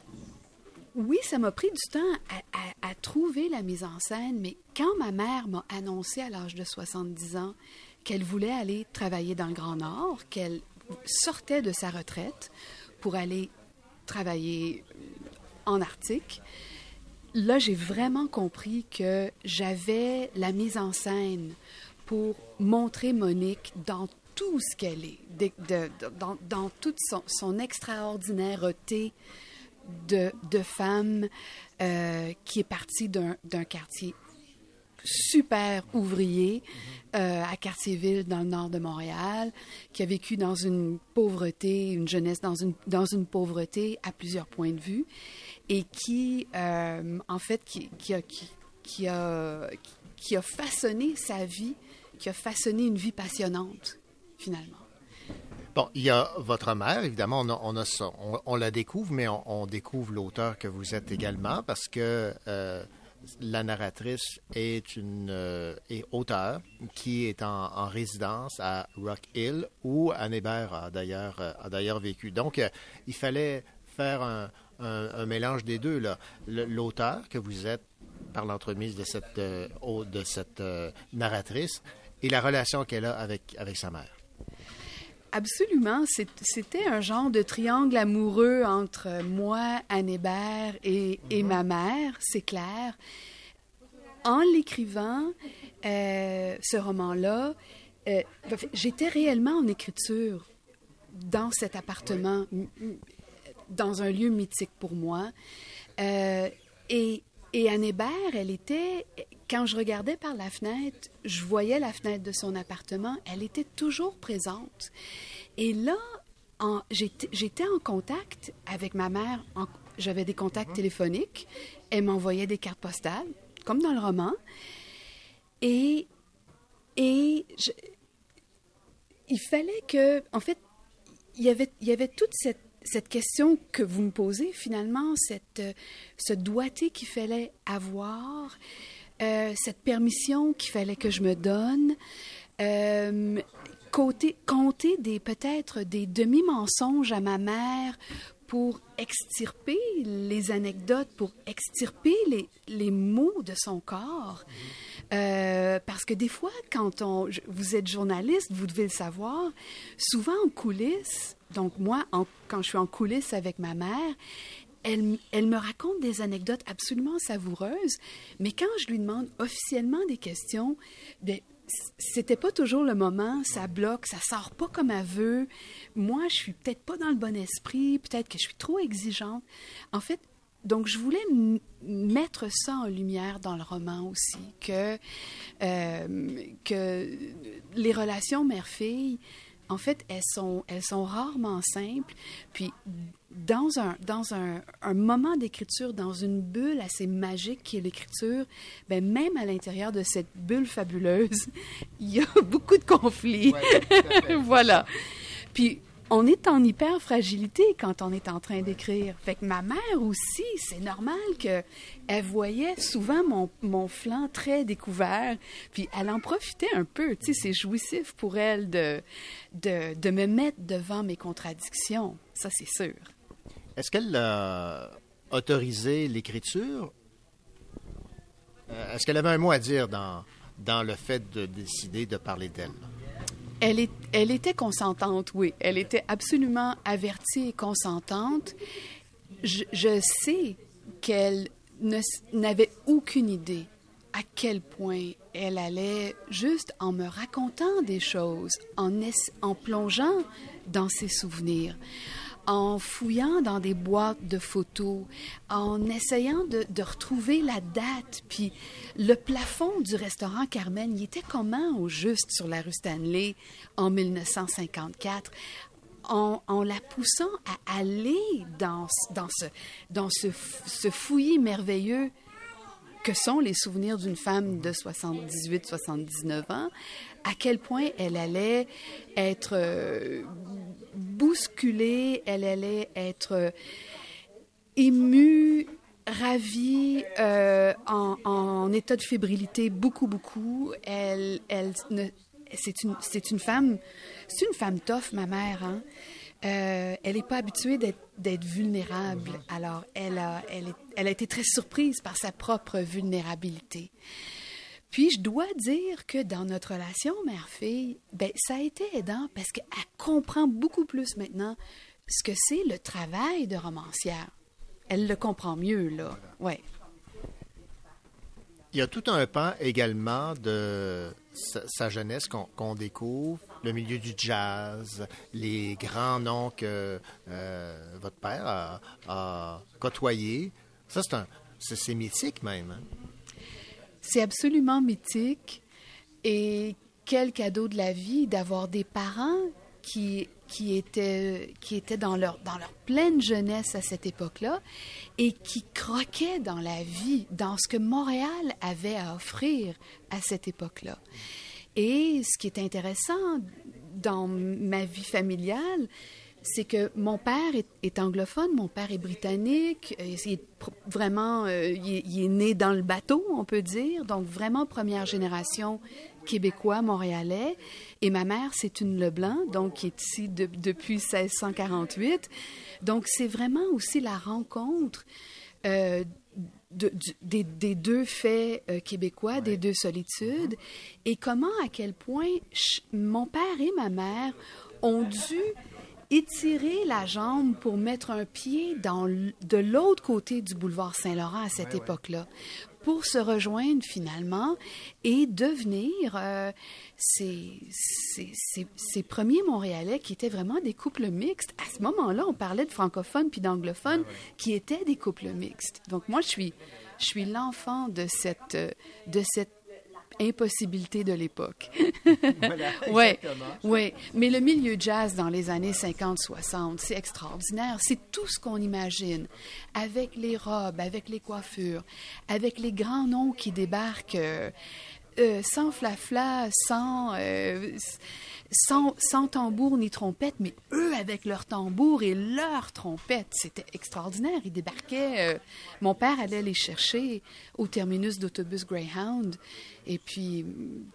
oui, ça m'a pris du temps à, à- à trouver la mise en scène, mais quand ma mère m'a annoncé à l'âge de 70 ans qu'elle voulait aller travailler dans le Grand Nord, qu'elle sortait de sa retraite pour aller travailler en Arctique, là, j'ai vraiment compris que j'avais la mise en scène pour montrer Monique dans tout ce qu'elle est, de- de- de- dans, dans toute son, son extraordinaireté de, de femme euh, qui est partie d'un d'un quartier super ouvrier euh, à Cartierville, dans le nord de Montréal, qui a vécu dans une pauvreté, une jeunesse dans une, dans une pauvreté à plusieurs points de vue, et qui, euh, en fait, qui, qui a, qui, qui a, qui a façonné sa vie, qui a façonné une vie passionnante, finalement. Bon, il y a votre mère, évidemment, on, on, la découvre, mais on, découvre l'auteur que vous êtes également parce que euh, la narratrice est une euh, auteure qui est en, en résidence à Rock Hill où Anne Hébert a d'ailleurs euh, a d'ailleurs vécu. Donc, il fallait faire un, un- mélange des deux. là. L'auteur que vous êtes par l'entremise de cette, de cette narratrice et la relation qu'elle a avec, avec sa mère. Absolument. C'était un genre de triangle amoureux entre moi, Anne Hébert et, et ma mère, c'est clair. En l'écrivant, euh, ce roman-là, euh, en fait, j'étais réellement en écriture dans cet appartement, dans un lieu mythique pour moi. Euh, et, et Anne Hébert, elle était, quand je regardais par la fenêtre, je voyais la fenêtre de son appartement, elle était toujours présente. Et là, j'étais en contact avec ma mère, j'avais des contacts téléphoniques, elle m'envoyait des cartes postales, comme dans le roman. Et, et je- il fallait que, en fait, il y avait, il y avait toute cette, cette question que vous me posez, finalement, cette, euh, ce doigté qu'il fallait avoir, euh, cette permission qu'il fallait que je me donne, euh, côté, compter des, peut-être des demi-mensonges à ma mère pour extirper les anecdotes, pour extirper les, les mots de son corps. Euh, parce que des fois, quand on, vous êtes journaliste, vous devez le savoir, souvent en coulisses, donc moi, quand je suis en coulisses avec ma mère, elle, me raconte des anecdotes absolument savoureuses, mais quand je lui demande officiellement des questions, c- c'était pas toujours le moment, ça bloque, ça sort pas comme elle veut. Moi, je suis peut-être pas dans le bon esprit, peut-être que je suis trop exigeante. En fait, donc je voulais mettre ça en lumière dans le roman aussi, que, euh, que les relations mère-fille, en fait, elles sont, elles sont rarement simples. Puis, dans un, dans un, un moment d'écriture, dans une bulle assez magique qui est l'écriture, ben même à l'intérieur de cette bulle fabuleuse, il y a beaucoup de conflits. voilà. Puis, on est en hyper fragilité quand on est en train d'écrire. Fait que ma mère aussi, c'est normal que elle voyait souvent mon, mon flanc très découvert, puis elle en profitait un peu. Tu sais, c'est jouissif pour elle de, de, de me mettre devant mes contradictions. Ça, c'est sûr. Est-ce qu'elle a autorisé l'écriture? Euh, Est-ce qu'elle avait un mot à dire dans, dans le fait de décider de parler d'elle? Elle, est, elle était consentante, oui. Elle était absolument avertie et consentante. Je, sais qu'elle n'avait aucune idée à quel point elle allait, juste en me racontant des choses, en, en plongeant dans ses souvenirs, en fouillant dans des boîtes de photos, en essayant de, retrouver la date, puis le plafond du restaurant Carmen, il était comment au juste sur la rue Stanley en 1954? En, la poussant à aller dans, dans, ce, dans ce fouillis merveilleux que sont les souvenirs d'une femme de 78-79 ans, à quel point elle allait être euh, bousculée, elle allait être euh, émue, ravie, euh, en, en état de fébrilité, beaucoup, beaucoup. Elle, c'est une, femme, c'est une femme tough, ma mère, hein. Euh, elle n'est pas habituée d'être, d'être vulnérable. Alors, elle a, elle, est- elle a été très surprise par sa propre vulnérabilité. Puis, je dois dire que dans notre relation mère-fille, ben, ça a été aidant parce qu'elle comprend beaucoup plus maintenant ce que c'est le travail de romancière. Elle le comprend mieux, là. Ouais. Il y a tout un pan également de sa, sa jeunesse qu'on découvre, le milieu du jazz, les grands noms que euh, votre père a, a côtoyés. Ça, c'est mythique même. C'est absolument mythique. Et quel cadeau de la vie d'avoir des parents qui, qui, étaient, qui étaient dans leur, dans leur pleine jeunesse à cette époque-là et qui croquaient dans la vie, dans ce que Montréal avait à offrir à cette époque-là. Et ce qui est intéressant dans ma vie familiale, c'est que mon père est, est anglophone, mon père est britannique, euh, il est vraiment, euh, il, est, il est né dans le bateau, on peut dire, donc vraiment première génération québécois, montréalais. Et ma mère, c'est une Leblanc, donc qui est ici de- depuis 1648. Donc c'est vraiment aussi la rencontre euh, de- du- des, des deux faits euh, québécois, des deux solitudes, et comment, à quel point mon père et ma mère ont dû étirer la jambe pour mettre un pied dans de l'autre côté du boulevard Saint-Laurent à cette époque-là, pour se rejoindre finalement et devenir euh, ces, ces- ces- ces premiers Montréalais qui étaient vraiment des couples mixtes. À ce moment-là, on parlait de francophones puis d'anglophones qui étaient des couples mixtes. Donc moi, je suis, je suis l'enfant de cette, euh, de cette impossibilité de l'époque. Voilà, ouais, exactement. ouais. Mais le milieu jazz dans les années 50-60, c'est extraordinaire. C'est tout ce qu'on imagine. Avec les robes, avec les coiffures, avec les grands noms qui débarquent euh, euh, sans flafla, sans, euh, sans, sans tambour ni trompette, mais eux avec leur tambour et leur trompette. C'était extraordinaire. Ils débarquaient. euh, mon père allait les chercher au terminus d'autobus Greyhound. Et puis,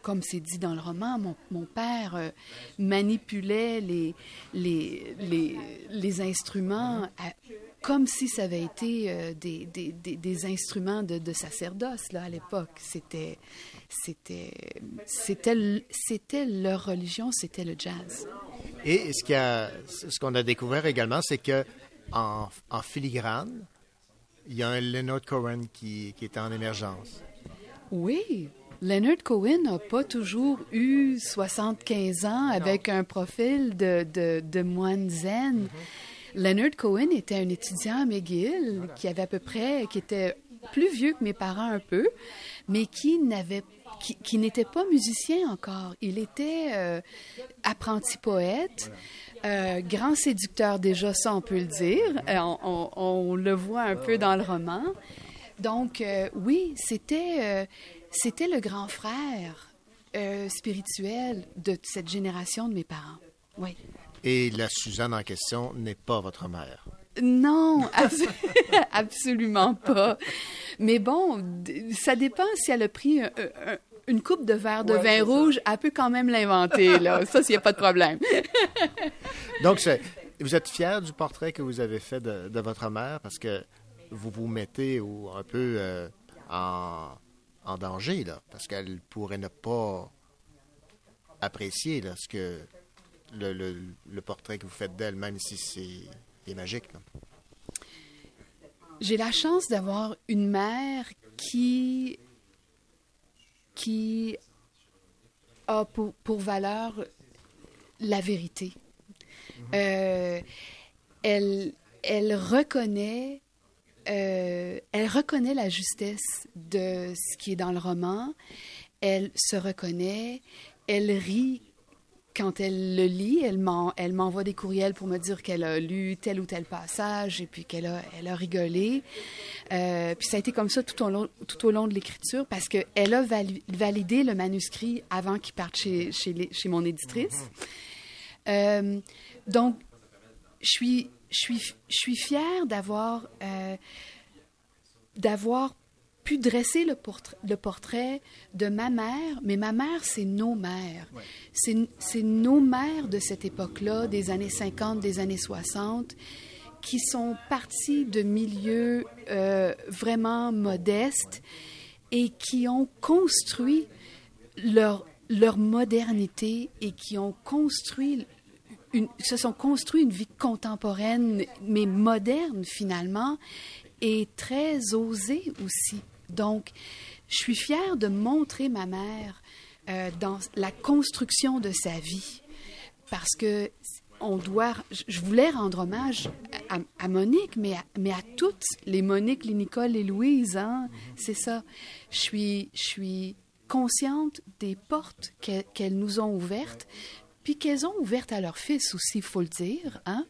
comme c'est dit dans le roman, mon, mon père euh, manipulait les, les, les, les instruments à- comme si ça avait été euh, des, des, des, des instruments de, de sacerdoce là, à l'époque. C'était, c'était, c'était, c'était leur religion, c'était le jazz. Et ce qu'on a découvert également, c'est que en, en filigrane, il y a un Leonard Cohen qui, qui est en émergence. Oui, Leonard Cohen n'a pas toujours eu 75 ans avec un profil de, de, de moine zen. Leonard Cohen était un étudiant à McGill qui avait à peu près, qui était plus vieux que mes parents un peu, mais qui n'avait qui, qui n'était pas musicien encore. Il était euh, apprenti poète, euh, grand séducteur déjà, ça on peut le dire. Euh, on, on- on le voit un peu dans le roman. Donc oui, c'était c'était le grand frère euh, spirituel de cette génération de mes parents. Oui. Et la Suzanne en question n'est pas votre mère. Non, abs- absolument pas. Mais bon, ça dépend si elle a pris un- un- une coupe de verre de Ouais, vin c'est ça. rouge, elle peut quand même l'inventer, là. Ça, s'il n'y a pas de problème. Donc, vous êtes fier du portrait que vous avez fait de, de votre mère parce que vous vous mettez au- un peu euh, en, en danger, là, parce qu'elle pourrait ne pas apprécier là, ce que le, le- le portrait que vous faites d'elle, même si c'est c'est magique. J'ai la chance d'avoir une mère qui qui a pour, pour valeur la vérité. Euh, elle, elle reconnaît euh, elle reconnaît la justesse de ce qui est dans le roman. Elle se reconnaît. Elle rit quand elle le lit. Elle m'en- elle m'envoie des courriels pour me dire qu'elle a lu tel ou tel passage et puis qu'elle a, rigolé. Euh, puis ça a été comme ça tout au long, de l'écriture parce qu'elle a vali- validé le manuscrit avant qu'il parte chez mon éditrice. Euh, donc, je suis, je suis, je suis fière d'avoir euh, d'avoir pu dresser le portrait, le portrait de ma mère, mais ma mère, c'est nos mères. C'est c'est nos mères de cette époque-là, des années 50, des années 60, qui sont parties de milieux euh, vraiment modestes et qui ont construit leur, leur modernité et qui ont construit se sont construit une vie contemporaine, mais moderne finalement, et très osée aussi. Donc, je suis fière de montrer ma mère euh, dans la construction de sa vie. Parce que on doit, je- voulais rendre hommage à, Monique, mais à, mais à toutes les Monique, les Nicole, les Louise, hein? c'est ça. Je suis, je suis consciente des portes qu'elles nous ont ouvertes, puis qu'elles ont ouvertes à leur fils aussi, il faut le dire. Hein?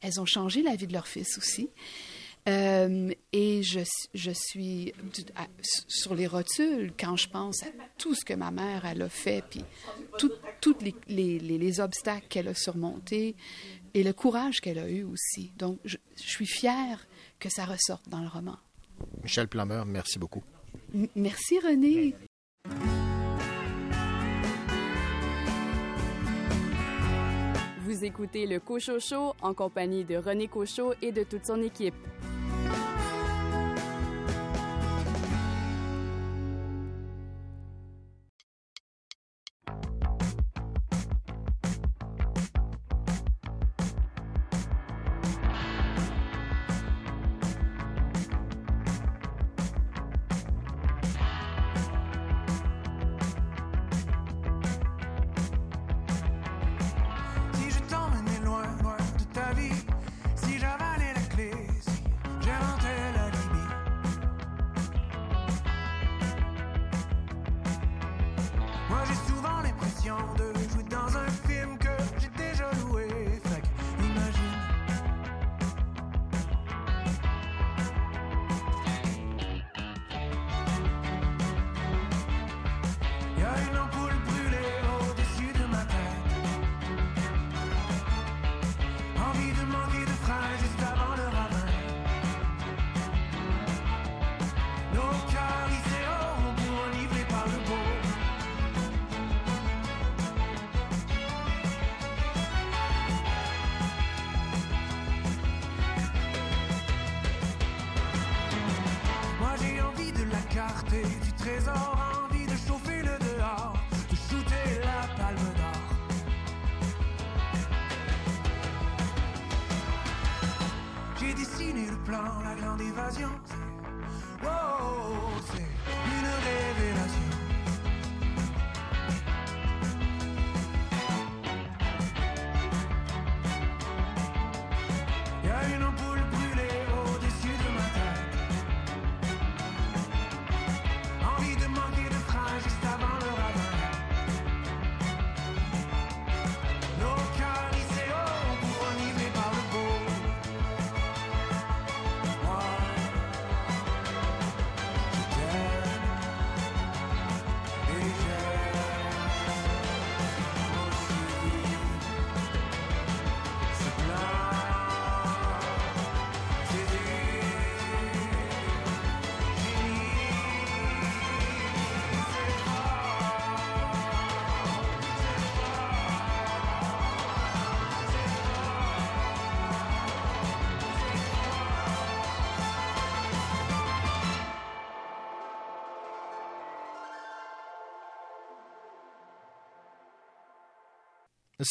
Elles ont changé la vie de leur fils aussi. Euh, et je, je suis à- sur les rotules quand je pense à tout ce que ma mère elle a fait, puis tous les, les, les- les obstacles qu'elle a surmontés et le courage qu'elle a eu aussi. Donc, je, je suis fière que ça ressorte dans le roman. Michel Plummer, merci beaucoup. M- merci René. Vous écoutez le Cochocho en compagnie de René Cochot et de toute son équipe.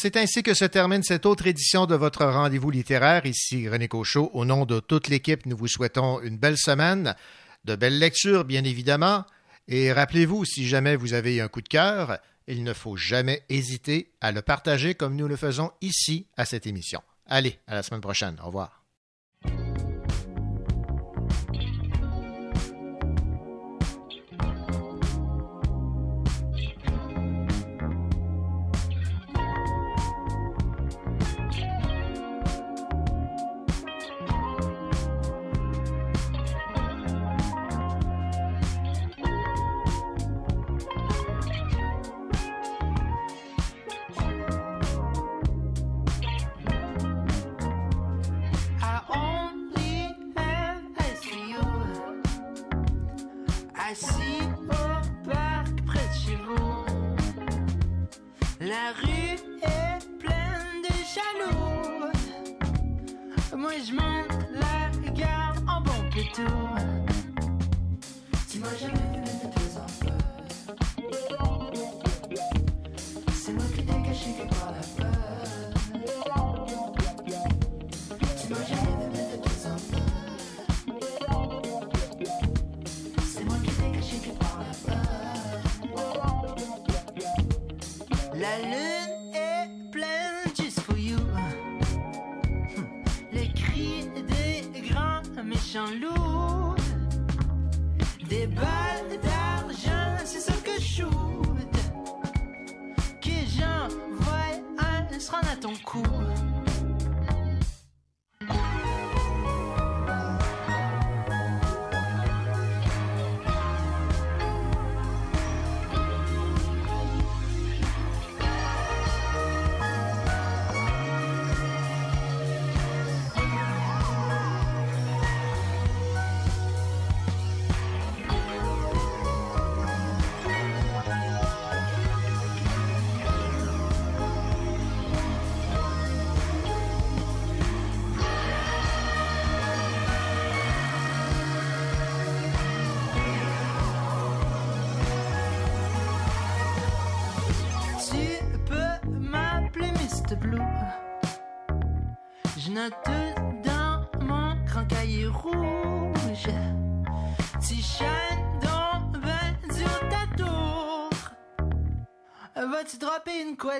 C'est ainsi que se termine cette autre édition de votre rendez-vous littéraire. Ici René Cochot. Au nom de toute l'équipe, nous vous souhaitons une belle semaine, de belles lectures, bien évidemment. Et rappelez-vous, si jamais vous avez un coup de cœur, il ne faut jamais hésiter à le partager comme nous le faisons ici à cette émission. Allez, à la semaine prochaine. Au revoir.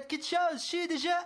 Quelque chose? Je suis déjà